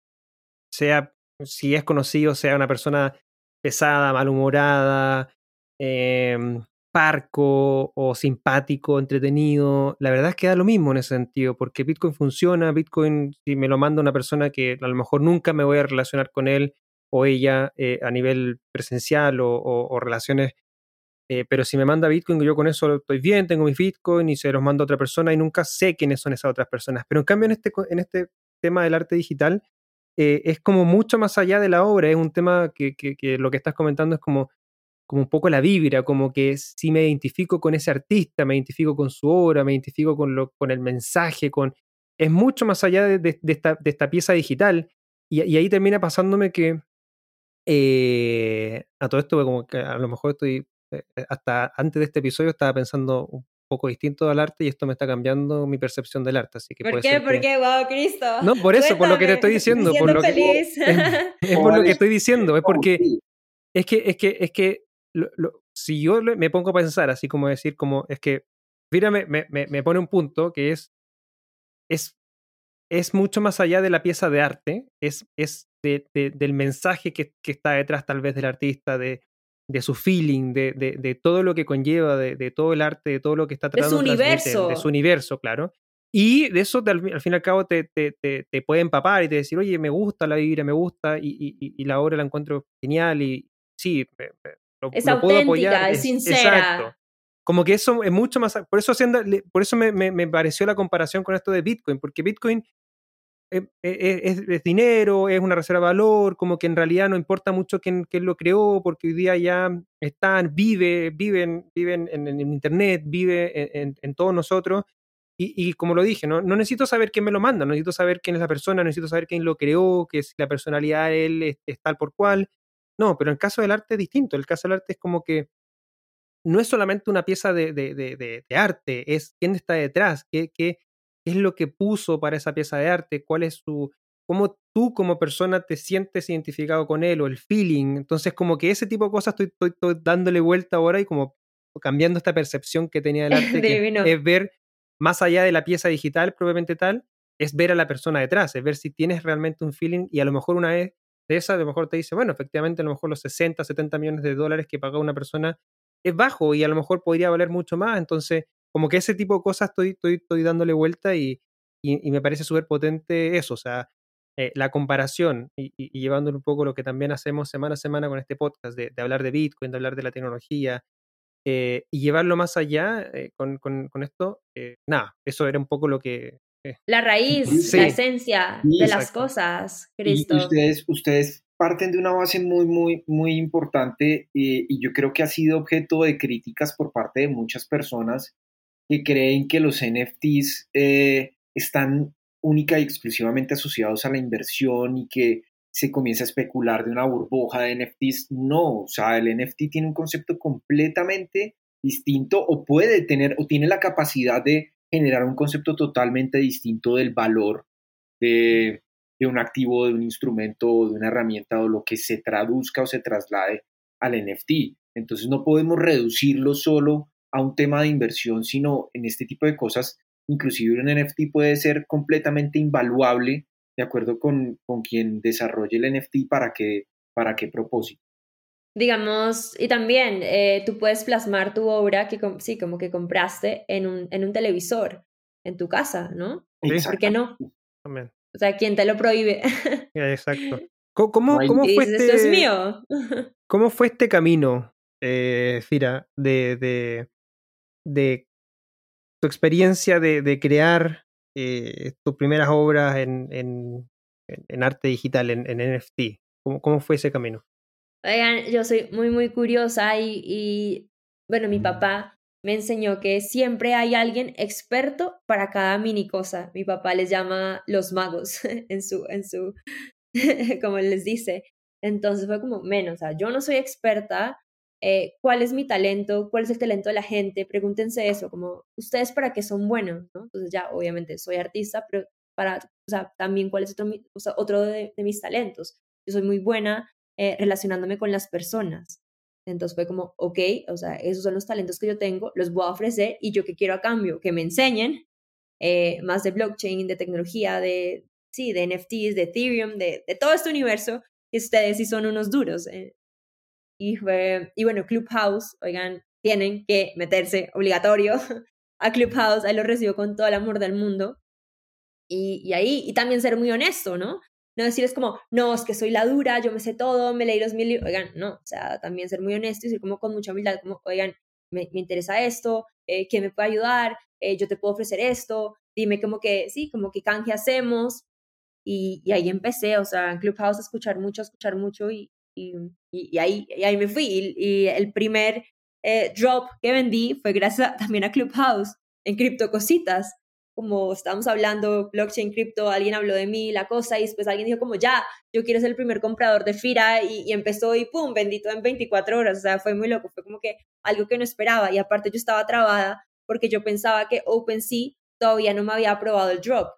sea, si es conocido, sea una persona pesada, malhumorada, em, parco o simpático, entretenido. La verdad es que da lo mismo en ese sentido, porque Bitcoin funciona, Bitcoin, si me lo manda una persona que a lo mejor nunca me voy a relacionar con él o ella eh, a nivel presencial o relaciones eh, pero si me manda Bitcoin, yo con eso estoy bien, tengo mis Bitcoin y se los mando a otra persona y nunca sé quiénes son esas otras personas. Pero en cambio, en este, en este tema del arte digital, eh, es como mucho más allá de la obra, es un tema que, que, lo que estás comentando es como, como un poco la vibra, como que si me identifico con ese artista, me identifico con su obra, me identifico con, lo, con el mensaje, con... Es mucho más allá de, de, esta, de esta, pieza digital. Y, y, ahí termina pasándome que eh, a todo esto, como que a lo mejor estoy eh, eh, hasta antes de este episodio estaba pensando un poco distinto al arte y esto me está cambiando mi percepción del arte. Así que ¿Por qué? ¿Por qué? ¡Wow, Cristo! No, por eso, por lo que te estoy diciendo. Por lo que, es, por lo que estoy diciendo, es porque es que, es que, es que si yo me pongo a pensar, así como decir, como es que, mira, me, me, me pone un punto que es, es, es mucho más allá de la pieza de arte, es, es de, del mensaje que, que, está detrás tal vez del artista, de, de su feeling, de, de, de, todo lo que conlleva, de, de, todo el arte, de todo lo que está tratando de su universo. De su universo, claro. Y de eso, al, fin y al cabo, te, te, te, puede empapar y te decir, oye, me gusta la vibra, me gusta, y, y, y la obra la encuentro genial, y sí, lo, es puedo apoyar. Es, sincera. Exacto. Como que eso es mucho más. Por eso, por eso me, me, me pareció la comparación con esto de Bitcoin, porque Bitcoin eh, eh, es, dinero, es una reserva de valor, como que en realidad no importa mucho quién, quién lo creó, porque hoy día ya están, vive, viven, viven en, en Internet, vive en, en, todos nosotros. Y, y, como lo dije, ¿no? no necesito saber quién me lo manda, no necesito saber quién es la persona, no necesito saber quién lo creó, que si la personalidad de él es, tal por cual. No, pero en el caso del arte es distinto. El caso del arte es como que no es solamente una pieza de, de, de, de arte, es quién está detrás, qué, qué, qué es lo que puso para esa pieza de arte, cuál es su, cómo tú como persona te sientes identificado con él o el feeling. Entonces, como que ese tipo de cosas estoy, estoy, dándole vuelta ahora y como cambiando esta percepción que tenía del arte, que es ver más allá de la pieza digital propiamente tal, es ver a la persona detrás, es ver si tienes realmente un feeling y a lo mejor una vez de esa, a lo mejor te dice, bueno, efectivamente a lo mejor los 60, 70 millones de dólares que pagó una persona es bajo y a lo mejor podría valer mucho más, entonces como que ese tipo de cosas estoy, estoy, estoy dándole vuelta y, y, me parece súper potente eso, o sea, eh, la comparación y, y, un poco lo que también hacemos semana a semana con este podcast, de, hablar de Bitcoin, de hablar de la tecnología eh, y llevarlo más allá eh, con, con, esto, nada, eso era un poco lo que... la raíz, la esencia de las cosas, Cristo. ustedes, ustedes parten de una base muy, muy, muy importante y yo creo que ha sido objeto de críticas por parte de muchas personas que creen que los NFTs eh, están única y exclusivamente asociados a la inversión y que se comienza a especular de una burbuja de NFTs. No, o sea, el NFT tiene un concepto completamente distinto o puede tener o tiene la capacidad de generar un concepto totalmente distinto del valor de, un activo, de un instrumento o de una herramienta o lo que se traduzca o se traslade al NFT. Entonces no podemos reducirlo solo a un tema de inversión, sino en este tipo de cosas, inclusive un NFT puede ser completamente invaluable de acuerdo con, con quien desarrolle el NFT para qué, para qué propósito. Digamos, y también eh, tú puedes plasmar tu obra que sí, como que compraste en un, en un televisor, en tu casa, ¿no? ¿Por qué no? También. O sea, ¿quién te lo prohíbe? Exacto. ¿Cómo, cómo, fue este, Esto es mío. ¿Cómo fue este camino, eh, Fira, de, de, de tu experiencia de, de crear eh, tus primeras obras en, en, en arte digital, en, en NFT. ¿Cómo, ¿Cómo, fue ese camino? Oigan, yo soy muy, muy curiosa y, bueno, mi papá me enseñó que siempre hay alguien experto para cada mini cosa. Mi papá les llama los magos en su, en su, como les dice. Entonces fue como, menos, o sea, yo no soy experta, eh, ¿cuál es mi talento? ¿Cuál es el talento de la gente? Pregúntense eso, como, ¿ustedes para qué son buenos? ¿no? Entonces ya, obviamente, soy artista, pero para, o sea, también cuál es otro, o sea, otro de, mis talentos. Yo soy muy buena eh, relacionándome con las personas. Entonces fue como, ok, o sea, esos son los talentos que yo tengo, los voy a ofrecer y yo que quiero a cambio, que me enseñen eh, más de blockchain, de tecnología, de, sí, de NFTs, de Ethereum, de, de todo este universo, que ustedes sí son unos duros. Eh. Y, fue, y bueno, Clubhouse, oigan, tienen que meterse obligatorio a Clubhouse, ahí lo recibo con todo el amor del mundo. Y, y ahí, y también ser muy honesto, ¿no? No decirles como, no, es que soy la dura, yo me sé todo, me leí los mil libros. Oigan, no, o sea, también ser muy honesto y decir como con mucha humildad, como, oigan, me, me interesa esto, eh, ¿quién me puede ayudar? Eh, yo te puedo ofrecer esto, dime como que, sí, como que canje hacemos. Y, y ahí empecé, o sea, en Clubhouse escuchar mucho, escuchar mucho y, y, y, ahí, y ahí me fui. Y, el primer eh, drop que vendí fue gracias también a Clubhouse en Cripto Cositas como estábamos hablando, blockchain, cripto, alguien habló de mí, la cosa, y después alguien dijo como, ya, yo quiero ser el primer comprador de FIRA, y, empezó y pum, bendito en 24 horas, o sea, fue muy loco, fue como que algo que no esperaba, y aparte yo estaba trabada porque yo pensaba que OpenSea todavía no me había aprobado el drop,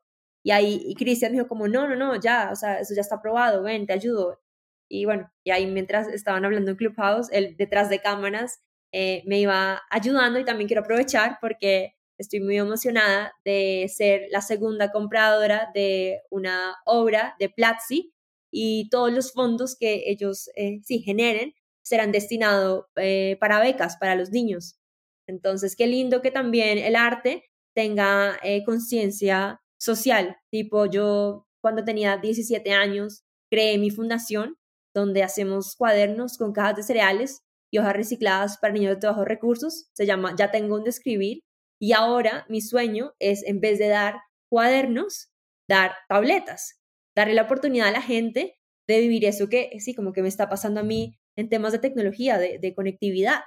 y ahí y Cristian dijo como, no, no, no, ya, o sea, eso ya está aprobado, ven, te ayudo, y bueno, y ahí mientras estaban hablando en Clubhouse, él detrás de cámaras eh, me iba ayudando, y también quiero aprovechar porque Estoy muy emocionada de ser la segunda compradora de una obra de Platzi y todos los fondos que ellos eh, generen serán destinados eh, para becas para los niños. Entonces, qué lindo que también el arte tenga eh, conciencia social. Tipo, yo cuando tenía 17 años creé mi fundación donde hacemos cuadernos con cajas de cereales y hojas recicladas para niños de bajos recursos. Se llama Ya tengo un de escribir y ahora mi sueño es, en vez de dar cuadernos, dar tabletas, darle la oportunidad a la gente de vivir eso que, sí, como que me está pasando a mí en temas de tecnología, de, conectividad.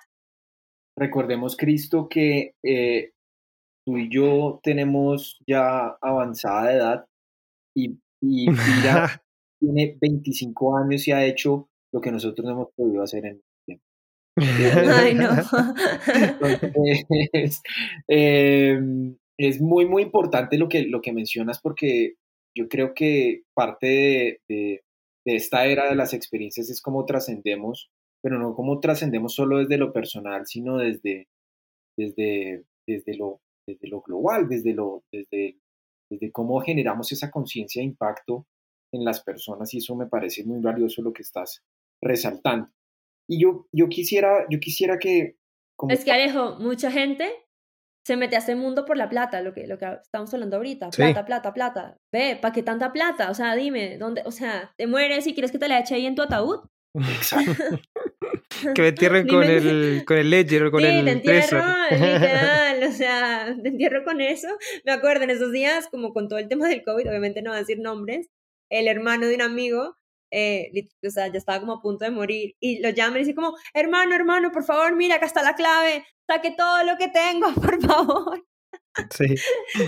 Recordemos, Cristo, que eh, tú y yo tenemos ya avanzada edad y, y tiene 25 años y ha hecho lo que nosotros no hemos podido hacer en Ay, no. Em, es muy, muy importante lo que, lo que mencionas porque yo creo que parte de, esta era de las experiencias es cómo trascendemos, pero no cómo trascendemos solo desde lo personal, sino desde, desde, desde, lo, desde lo global, desde, lo, desde, desde cómo generamos esa conciencia de impacto en las personas y eso me parece muy valioso lo que estás resaltando. Y yo, yo, quisiera, yo quisiera que... Es que Alejo, mucha gente se mete a este mundo por la plata, lo que, lo que estamos hablando ahorita. Plata, plata, plata. Ve, ¿para qué tanta plata? O sea, dime, ¿dónde? O sea, ¿te mueres y quieres que te la eche ahí en tu ataúd? Exacto. que me entierren con el, con el ledger o con sí, el te entierro, literal, o sea, te entierro con eso. Me acuerdo en esos días, como con todo el tema del COVID, obviamente no voy a decir nombres, el hermano de un amigo eh, o sea, ya estaba como a punto de morir, y lo llama y dice como, hermano, hermano, por favor, mira, acá está la clave, saque todo lo que tengo, por favor. Sí.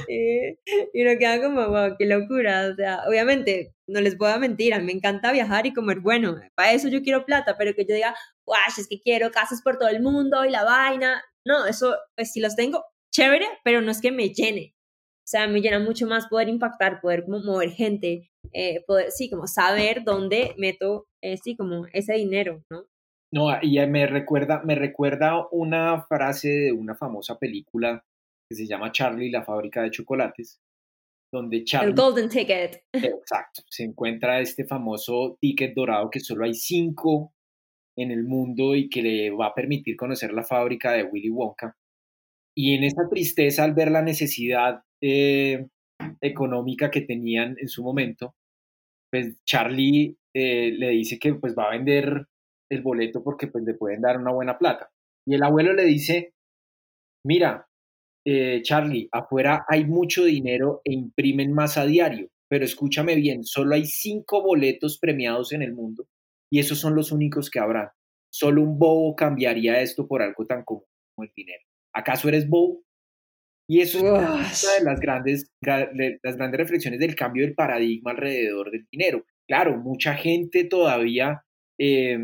y, uno queda como, wow, qué locura, o sea, obviamente, no les puedo mentir, a mí me encanta viajar y comer bueno, para eso yo quiero plata, pero que yo diga, wow, es que quiero casas por todo el mundo y la vaina, no, eso, pues si los tengo, chévere, pero no es que me llene, o sea, me llena mucho más poder impactar, poder como mover gente, eh, poder, sí, como saber dónde meto, eh, sí, como ese dinero, ¿no? No, y me recuerda, me recuerda una frase de una famosa película que se llama Charlie, la fábrica de chocolates, donde Charlie... El Golden Ticket. Exacto, se encuentra este famoso ticket dorado que solo hay cinco en el mundo y que le va a permitir conocer la fábrica de Willy Wonka. Y en esa tristeza al ver la necesidad eh, económica que tenían en su momento, pues Charlie eh, le dice que pues va a vender el boleto porque pues le pueden dar una buena plata. Y el abuelo le dice, mira, eh, Charlie, afuera hay mucho dinero e imprimen más a diario, pero escúchame bien, solo hay cinco boletos premiados en el mundo y esos son los únicos que habrá. Solo un bobo cambiaría esto por algo tan común como el dinero. ¿Acaso eres Bow? Y eso es una de las grandes, las grandes reflexiones del cambio del paradigma alrededor del dinero. Claro, mucha gente todavía eh,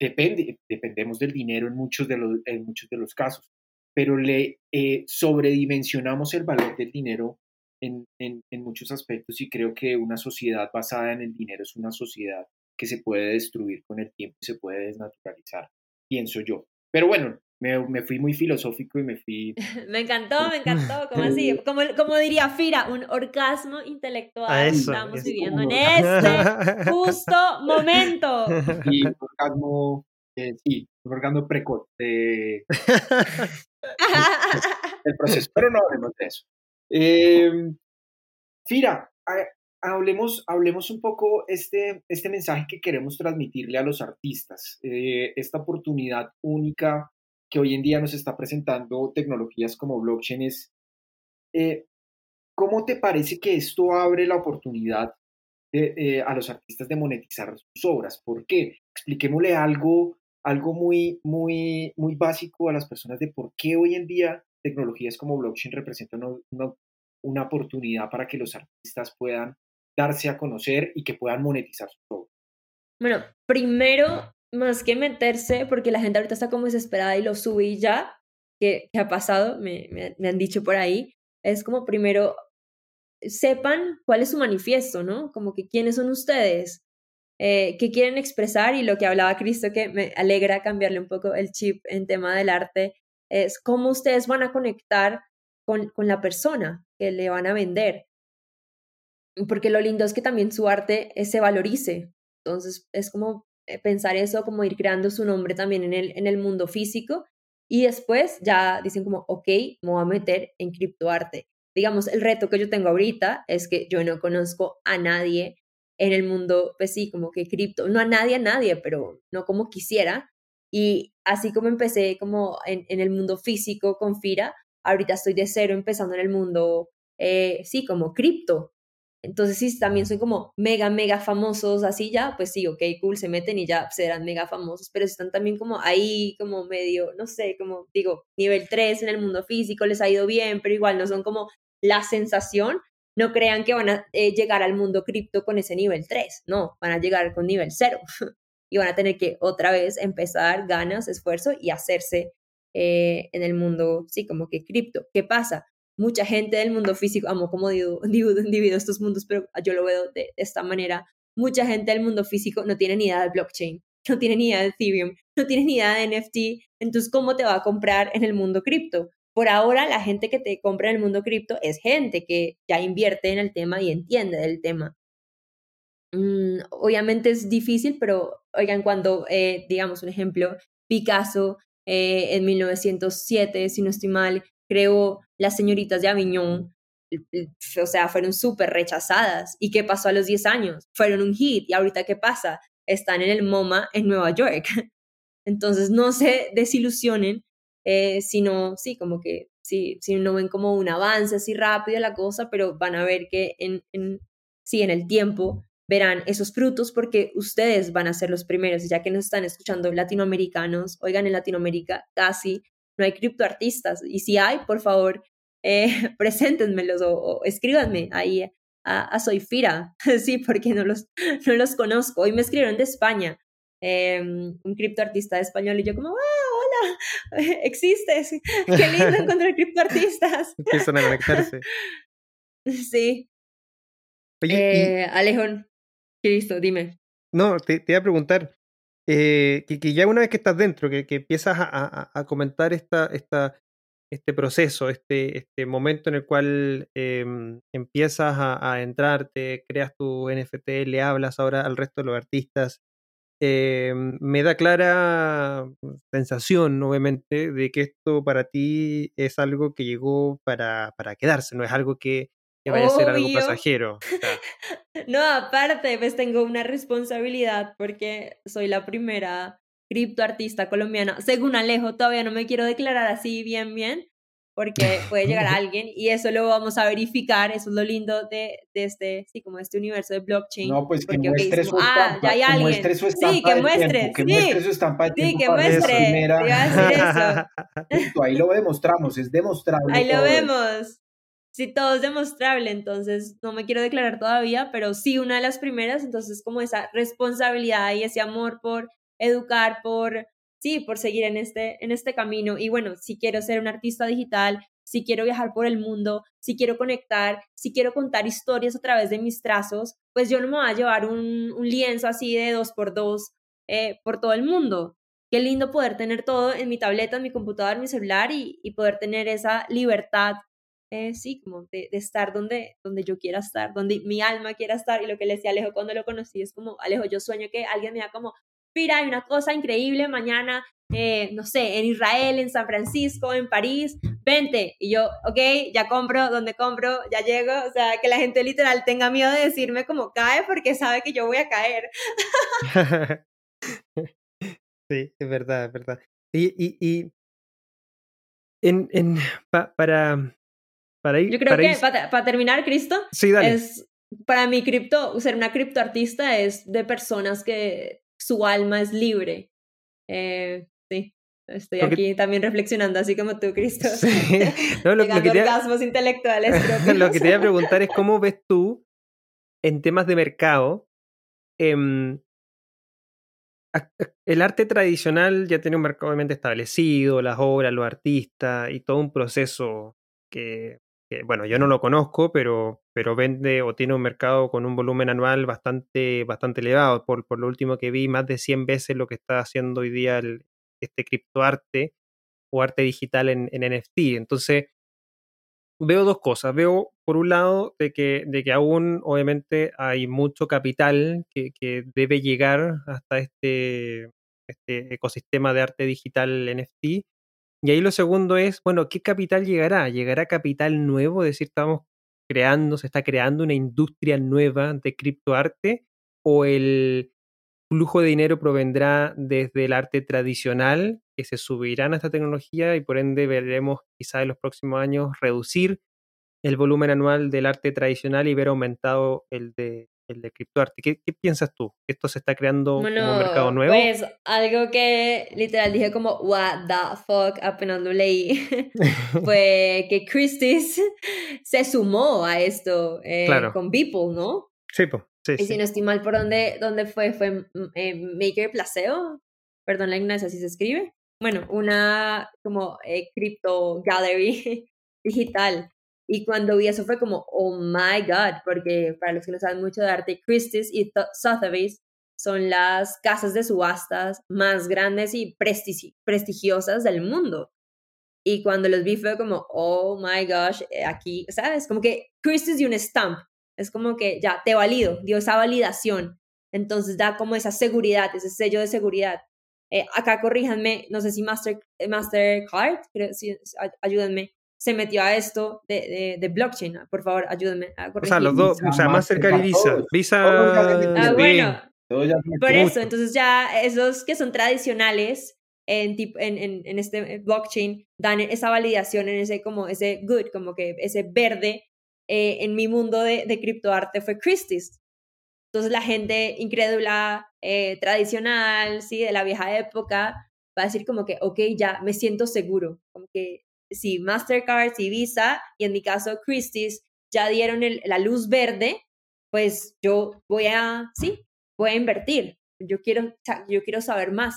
depende, dependemos del dinero en muchos de los, en muchos de los casos, pero le eh, sobredimensionamos el valor del dinero en, en, en, muchos aspectos y creo que una sociedad basada en el dinero es una sociedad que se puede destruir con el tiempo y se puede desnaturalizar, pienso yo. Pero bueno, me, me, fui muy filosófico y me fui... me encantó, me encantó, como así, como, como diría Fira, un orgasmo intelectual estamos viviendo en este justo momento. Y un orgasmo, eh, sí, un orgasmo precoz de, del proceso, pero no hablemos de eso. Eh, Fira, hablemos, hablemos un poco este, este mensaje que queremos transmitirle a los artistas, eh, esta oportunidad única que hoy en día nos está presentando tecnologías como blockchain es, eh, ¿cómo te parece que esto abre la oportunidad eh, a los artistas de monetizar sus obras? ¿Por qué? Expliquémosle algo, algo muy, muy, muy básico a las personas de por qué hoy en día tecnologías como blockchain representan una, una oportunidad para que los artistas puedan darse a conocer y que puedan monetizar sus obras. Bueno, primero más que meterse, porque la gente ahorita está como desesperada y lo subí ya, que, ha pasado, me, me, han dicho por ahí, es como primero sepan cuál es su manifiesto, ¿no? Como que quiénes son ustedes, eh, qué quieren expresar y lo que hablaba Cristo, que me alegra cambiarle un poco el chip en tema del arte, es cómo ustedes van a conectar con, con la persona que le van a vender. Porque lo lindo es que también su arte eh, se valorice. Entonces es como eh, pensar eso, como ir creando su nombre también en el, en el mundo físico. Y después ya dicen como, ok, me voy a meter en criptoarte. Digamos, el reto que yo tengo ahorita es que yo no conozco a nadie en el mundo, pues sí, como que cripto, no a nadie, a nadie, pero no como quisiera. Y así como empecé como en, en el mundo físico con Fira, ahorita estoy de cero empezando en el mundo, eh, sí, como cripto. Entonces, sí, también son como mega, mega famosos, así ya, pues sí, ok, cool, se meten y ya serán mega famosos, pero están también como ahí, como medio, no sé, como digo, nivel 3 en el mundo físico, les ha ido bien, pero igual no son como la sensación. No crean que van a eh, llegar al mundo cripto con ese nivel 3, no, van a llegar con nivel 0 y van a tener que otra vez empezar ganas, esfuerzo y hacerse eh, en el mundo, sí, como que cripto. ¿Qué pasa? Mucha gente del mundo físico, amo como divido, divido, estos mundos, pero yo lo veo de esta manera, mucha gente del mundo físico no tiene ni idea de blockchain, no tiene ni idea de Ethereum, no tiene ni idea de NFT, entonces ¿cómo te va a comprar en el mundo cripto? Por ahora la gente que te compra en el mundo cripto es gente que ya invierte en el tema y entiende del tema. Mm, obviamente es difícil, pero oigan, cuando, eh, digamos, un ejemplo, Picasso eh, en 1907, si no estoy mal, creó Las señoritas de Aviñón, o sea, fueron súper rechazadas. ¿Y qué pasó a los 10 años? Fueron un hit. ¿Y ahorita qué pasa? Están en el MoMA en Nueva York. Entonces, no se desilusionen, eh, sino, sí, como que, sí, si no ven como un avance así rápido la cosa, pero van a ver que en, en, sí, en el tiempo verán esos frutos porque ustedes van a ser los primeros, ya que nos están escuchando latinoamericanos, oigan, en Latinoamérica casi no hay criptoartistas. Y si hay, por favor, eh, preséntenmelos o, escríbanme ahí a, a Soyfira, sí, porque no los, no los conozco. Hoy me escribieron de España, em, un criptoartista español, y yo como, ¡ah, hola! Existes, qué lindo encontrar criptoartistas. Empiezan a conectarse. Sí. Oye, eh, Alejón, ¿qué listo? Dime. No, te, te iba a preguntar, eh, que, ya una vez que estás dentro, que, que empiezas a, comentar esta, esta, este proceso, este, este momento en el cual em, empiezas a, entrarte, creas tu NFT, le hablas ahora al resto de los artistas, em, me da clara sensación, obviamente, de que esto para ti es algo que llegó para, para quedarse, no es algo que, vaya a ser algo pasajero. no, aparte, pues tengo una responsabilidad porque soy la primera criptoartista colombiana, según Alejo, todavía no me quiero declarar así bien, bien, porque puede llegar alguien y eso lo vamos a verificar, eso es lo lindo de, de este, sí, como este universo de blockchain. No, pues que porque, muestre okay, su ah, estampa, ya hay que alguien. muestre su estampa sí, que muestre, tiempo, que sí, muestre su estampa de sí, que muestre, eso. Ahí lo demostramos, es demostrable. Ahí lo vemos. Sí, todo es demostrable, entonces no me quiero declarar todavía, pero sí una de las primeras, entonces como esa responsabilidad y ese amor por educar, por, sí, por seguir en este, en este camino. Y bueno, si quiero ser un artista digital, si quiero viajar por el mundo, si quiero conectar, si quiero contar historias a través de mis trazos, pues yo no me voy a llevar un, lienzo así de dos por dos eh, por todo el mundo. Qué lindo poder tener todo en mi tableta, en mi computador, en mi celular y poder tener esa libertad eh, sí, como de, estar donde, donde yo quiera estar, donde mi alma quiera estar. Y lo que le decía Alejo cuando lo conocí es como, Alejo, yo sueño que alguien me diga como, mira, hay una cosa increíble mañana, eh, no sé, en Israel, en San Francisco, en París, vente. Y yo, ok, ya compro, donde compro, ya llego. O sea, que la gente literal tenga miedo de decirme como cae porque sabe que yo voy a caer. sí, es verdad, es verdad. Y, y, en, en, pa, para, para ir, Yo creo para que para, para terminar, Cristo, Sí, dale. es para mí cripto, ser una criptoartista es de personas que su alma es libre. Eh, sí, estoy Porque- aquí también reflexionando, así como tú, Cristo. Sí. No, lo, lo que te, orgasmos intelectuales propios. lo que te iba a preguntar es cómo ves tú en temas de mercado em, el arte tradicional ya tiene un mercado obviamente establecido, las obras, los artistas y todo un proceso que, que, bueno, yo no lo conozco, pero, pero vende o tiene un mercado con un volumen anual bastante, bastante elevado. Por, por lo último que vi, más de 100 veces lo que está haciendo hoy día el- este criptoarte o arte digital en, en NFT. Entonces, veo dos cosas. Veo, por un lado, de que, de que aún, obviamente, hay mucho capital que, que debe llegar hasta este, este ecosistema de arte digital NFT. Y ahí lo segundo es, bueno, ¿qué capital llegará? ¿Llegará capital nuevo? Es decir, estamos creando, se está creando una industria nueva de criptoarte o el flujo de dinero provendrá desde el arte tradicional que se subirán a esta tecnología y por ende veremos quizá en los próximos años reducir el volumen anual del arte tradicional y ver aumentado el de el de criptoarte. ¿Qué, ¿Qué piensas tú? ¿Esto se está creando como un mercado nuevo? Pues algo que literal dije como, what the fuck, apenas lo leí, fue que Christie's se sumó a esto eh, Claro. con Beeple, ¿no? sí, pues. Sí, Y sí. si no estoy mal, ¿por dónde, dónde fue? ¿Fue eh, Maker Placeo? Perdón la ignorancia, ¿así se escribe? Bueno, una como eh, crypto gallery digital. Y cuando vi eso fue como, oh my god, porque para los que no saben mucho de arte, Christie's y Th- Sotheby's son las casas de subastas más grandes y prestigi- prestigiosas del mundo. Y cuando los vi fue como, oh my gosh, eh, aquí, ¿sabes? Como que Christie's y un stamp. Es como que ya te valido, dio esa validación. Entonces da como esa seguridad, ese sello de seguridad. Eh, acá corríjanme, no sé si Master, eh, Mastercard, creo, sí, ay- ayúdenme, se metió a esto de, de, de blockchain. Por favor, ayúdenme a O corregir. sea, los dos, o sea, Mastercard y Visa. Visa. Ah, bueno, por eso, entonces ya esos que son tradicionales en, en, en, en este blockchain dan esa validación en ese como ese good, como que ese verde eh, en mi mundo de, de criptoarte fue Christie's. Entonces la gente incrédula, eh, tradicional, sí, de la vieja época, va a decir como que, ok, ya me siento seguro, como que si Mastercard, si Visa, y en mi caso Christie's, ya dieron la luz verde, pues yo voy a, sí, voy a invertir. Yo quiero, yo quiero saber más.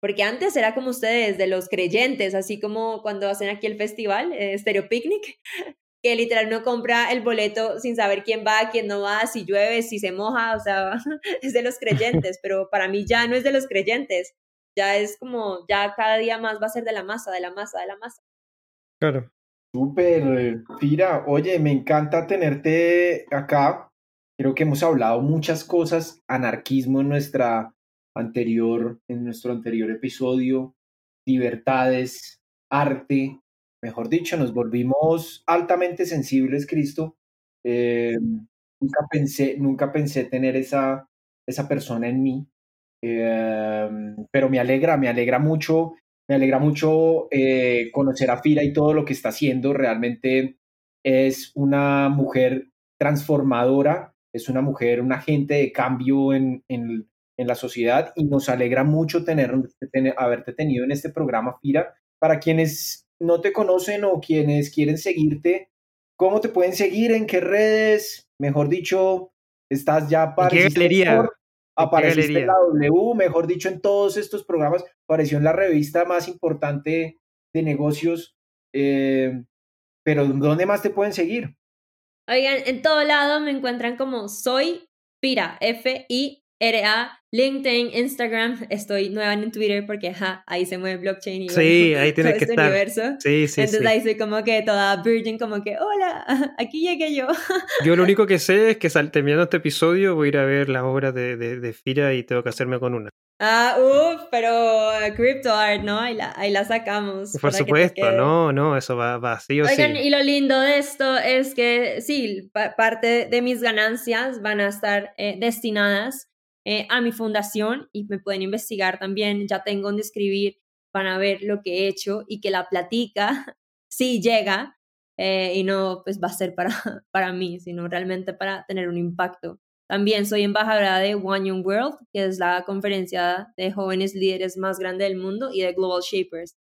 Porque antes era como ustedes, de los creyentes, así como cuando hacen aquí el festival, eh, Stereo Picnic, que literal no compra el boleto sin saber quién va, quién no va, si llueve, si se moja, o sea, es de los creyentes, pero para mí ya no es de los creyentes, ya es como, ya cada día más va a ser de la masa, de la masa, de la masa. Claro. Súper, Fira. Oye, me encanta tenerte acá. Creo que hemos hablado muchas cosas, anarquismo en nuestra anterior, en nuestro anterior episodio, libertades, arte, mejor dicho, nos volvimos altamente sensibles, Cristo. Eh, nunca pensé, nunca pensé tener esa, esa persona en mí. Eh, pero me alegra, me alegra mucho me alegra mucho eh, conocer a Fira y todo lo que está haciendo. Realmente es una mujer transformadora, es una mujer, un agente de cambio en, en, en la sociedad y nos alegra mucho tener, tener, haberte tenido en este programa, Fira. Para quienes no te conocen o quienes quieren seguirte, ¿cómo te pueden seguir? ¿En qué redes? Mejor dicho, estás ya para... ¿Qué galería? Apareciste en la W, mejor dicho, en todos estos programas. Apareció en la revista más importante de negocios. Eh, pero ¿dónde más te pueden seguir? Oigan, en todo lado me encuentran como soy Fira, F-I RA, LinkedIn, Instagram, estoy nueva en Twitter porque ahí se mueve blockchain y sí, ahí tiene que este estar. Universo. Sí, sí, Entonces ahí soy como que toda virgin, como que hola, aquí llegué yo. Yo lo único que sé es que terminando este episodio voy a ir a ver las obras de, de, Fira y tengo que hacerme con una. Ah, uff, pero Crypto Art, ¿no? Ahí la, ahí la sacamos. Por supuesto, no, no, eso va, va sí o Oigan, y lo lindo de esto es que sí, parte de mis ganancias van a estar eh, destinadas eh, a mi fundación y me pueden investigar también. Ya tengo donde escribir, van a ver lo que he hecho y que la platica sí llega eh, y no pues va a ser para, para mí, sino realmente para tener un impacto. También soy embajadora de One Young World, que es la conferencia de jóvenes líderes más grande del mundo y de Global Shapers.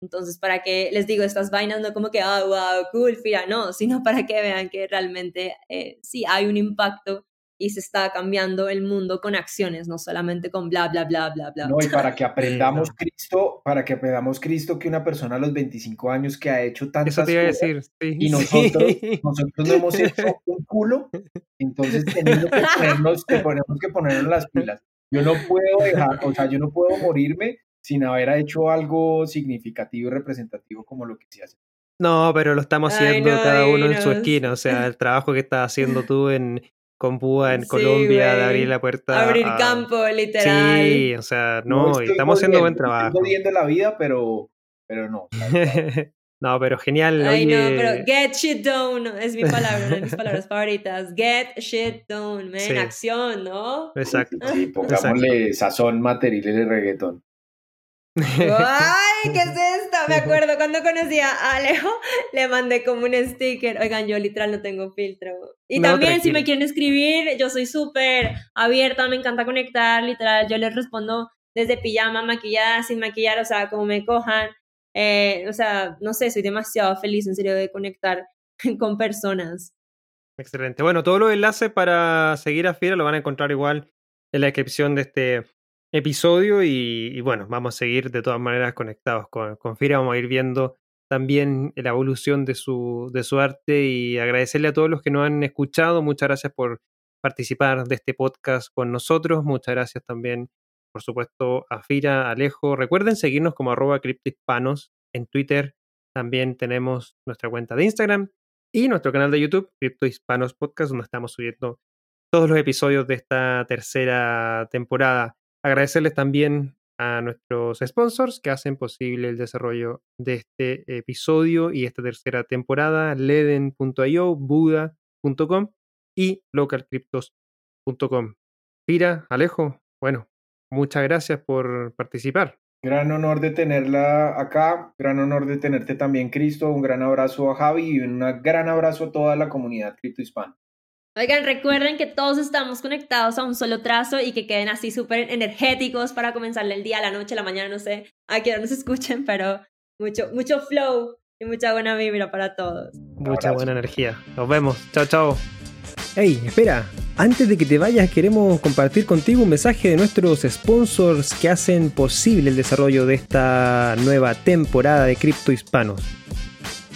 Entonces, para que les digo estas vainas, no como que, ah, wow, cool, fira, no, sino para que vean que realmente eh, sí hay un impacto y se está cambiando el mundo con acciones, no solamente con bla, bla, bla, bla, bla. No, y para que aprendamos Cristo, para que aprendamos Cristo que una persona a los 25 años que ha hecho tantas Eso te iba a decir, y nosotros, nosotros no hemos hecho un culo, entonces tenemos que ponernos, tenemos que ponernos las pilas. Yo no puedo dejar, o sea, yo no puedo morirme sin haber hecho algo significativo y representativo como lo que se hace. No, pero lo estamos haciendo cada uno en su esquina. O sea, el trabajo que estás haciendo tú en, con Púa en Colombia, de abrir la puerta. Abrir campo, literal. Sí, o sea, no, estamos haciendo buen trabajo. Estoy la vida, pero, pero no. no, pero genial. Ay, no, pero get shit done es mi palabra, una de mis palabras favoritas. Get shit done, man, acción, ¿no? Exacto. Sí, pongámosle sazón material y reggaetón. ¡Ay, qué es esto! Me acuerdo cuando conocí a Alejo, le mandé como un sticker. Oigan, yo literal no tengo filtro. Y también si me quieren escribir, yo soy súper abierta, me encanta conectar, literal. Yo les respondo desde pijama, maquillada, sin maquillar, o sea, como me cojan. Eh, o sea, no sé, soy demasiado feliz en serio de conectar con personas. Excelente. Bueno, todos los enlaces para seguir a Fiera lo van a encontrar igual en la descripción de este episodio y, bueno, vamos a seguir de todas maneras conectados con, con Fira, vamos a ir viendo también la evolución de su, de su arte y agradecerle a todos los que nos han escuchado. Muchas gracias por participar de este podcast con nosotros. Muchas gracias también, por supuesto, a Fira, Alejo. Recuerden seguirnos como arroba criptohispanos en Twitter. También tenemos nuestra cuenta de Instagram y nuestro canal de YouTube, Cripto Hispanos Podcast, donde estamos subiendo todos los episodios de esta tercera temporada. Agradecerles también a nuestros sponsors que hacen posible el desarrollo de este episodio y esta tercera temporada, leden.io, buda.com y localcryptos.com. Pira, Alejo, bueno, muchas gracias por participar. Gran honor de tenerla acá, gran honor de tenerte también, Cristo. Un gran abrazo a Javi y un gran abrazo a toda la comunidad cripto hispana. Oigan, recuerden que todos estamos conectados a un solo trazo y que queden así súper energéticos para comenzarle el día, la noche, la mañana, no sé a qué nos escuchen, pero mucho, mucho flow y mucha buena vibra para todos. Mucha buena energía. Nos vemos. Chao, chao. Hey, espera. Antes de que te vayas, queremos compartir contigo un mensaje de nuestros sponsors que hacen posible el desarrollo de esta nueva temporada de Cripto Hispanos.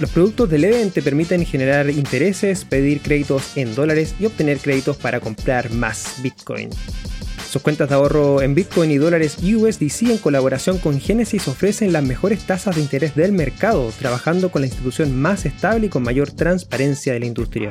Los productos de Leven te permiten generar intereses, pedir créditos en dólares y obtener créditos para comprar más Bitcoin. Sus cuentas de ahorro en Bitcoin y dólares USDC en colaboración con Genesis ofrecen las mejores tasas de interés del mercado, trabajando con la institución más estable y con mayor transparencia de la industria.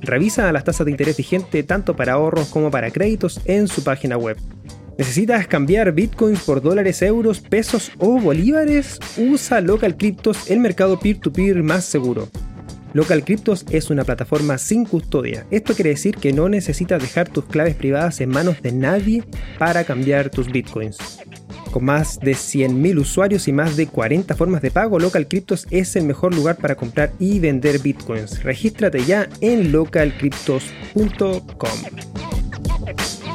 Revisa las tasas de interés vigente tanto para ahorros como para créditos en su página web. ¿Necesitas cambiar bitcoins por dólares, euros, pesos o bolívares? Usa Local Cryptos, el mercado peer-to-peer más seguro. Local Cryptos es una plataforma sin custodia. Esto quiere decir que no necesitas dejar tus claves privadas en manos de nadie para cambiar tus bitcoins. Con más de 100.000 usuarios y más de 40 formas de pago, Local Cryptos es el mejor lugar para comprar y vender bitcoins. Regístrate ya en localcryptos.com.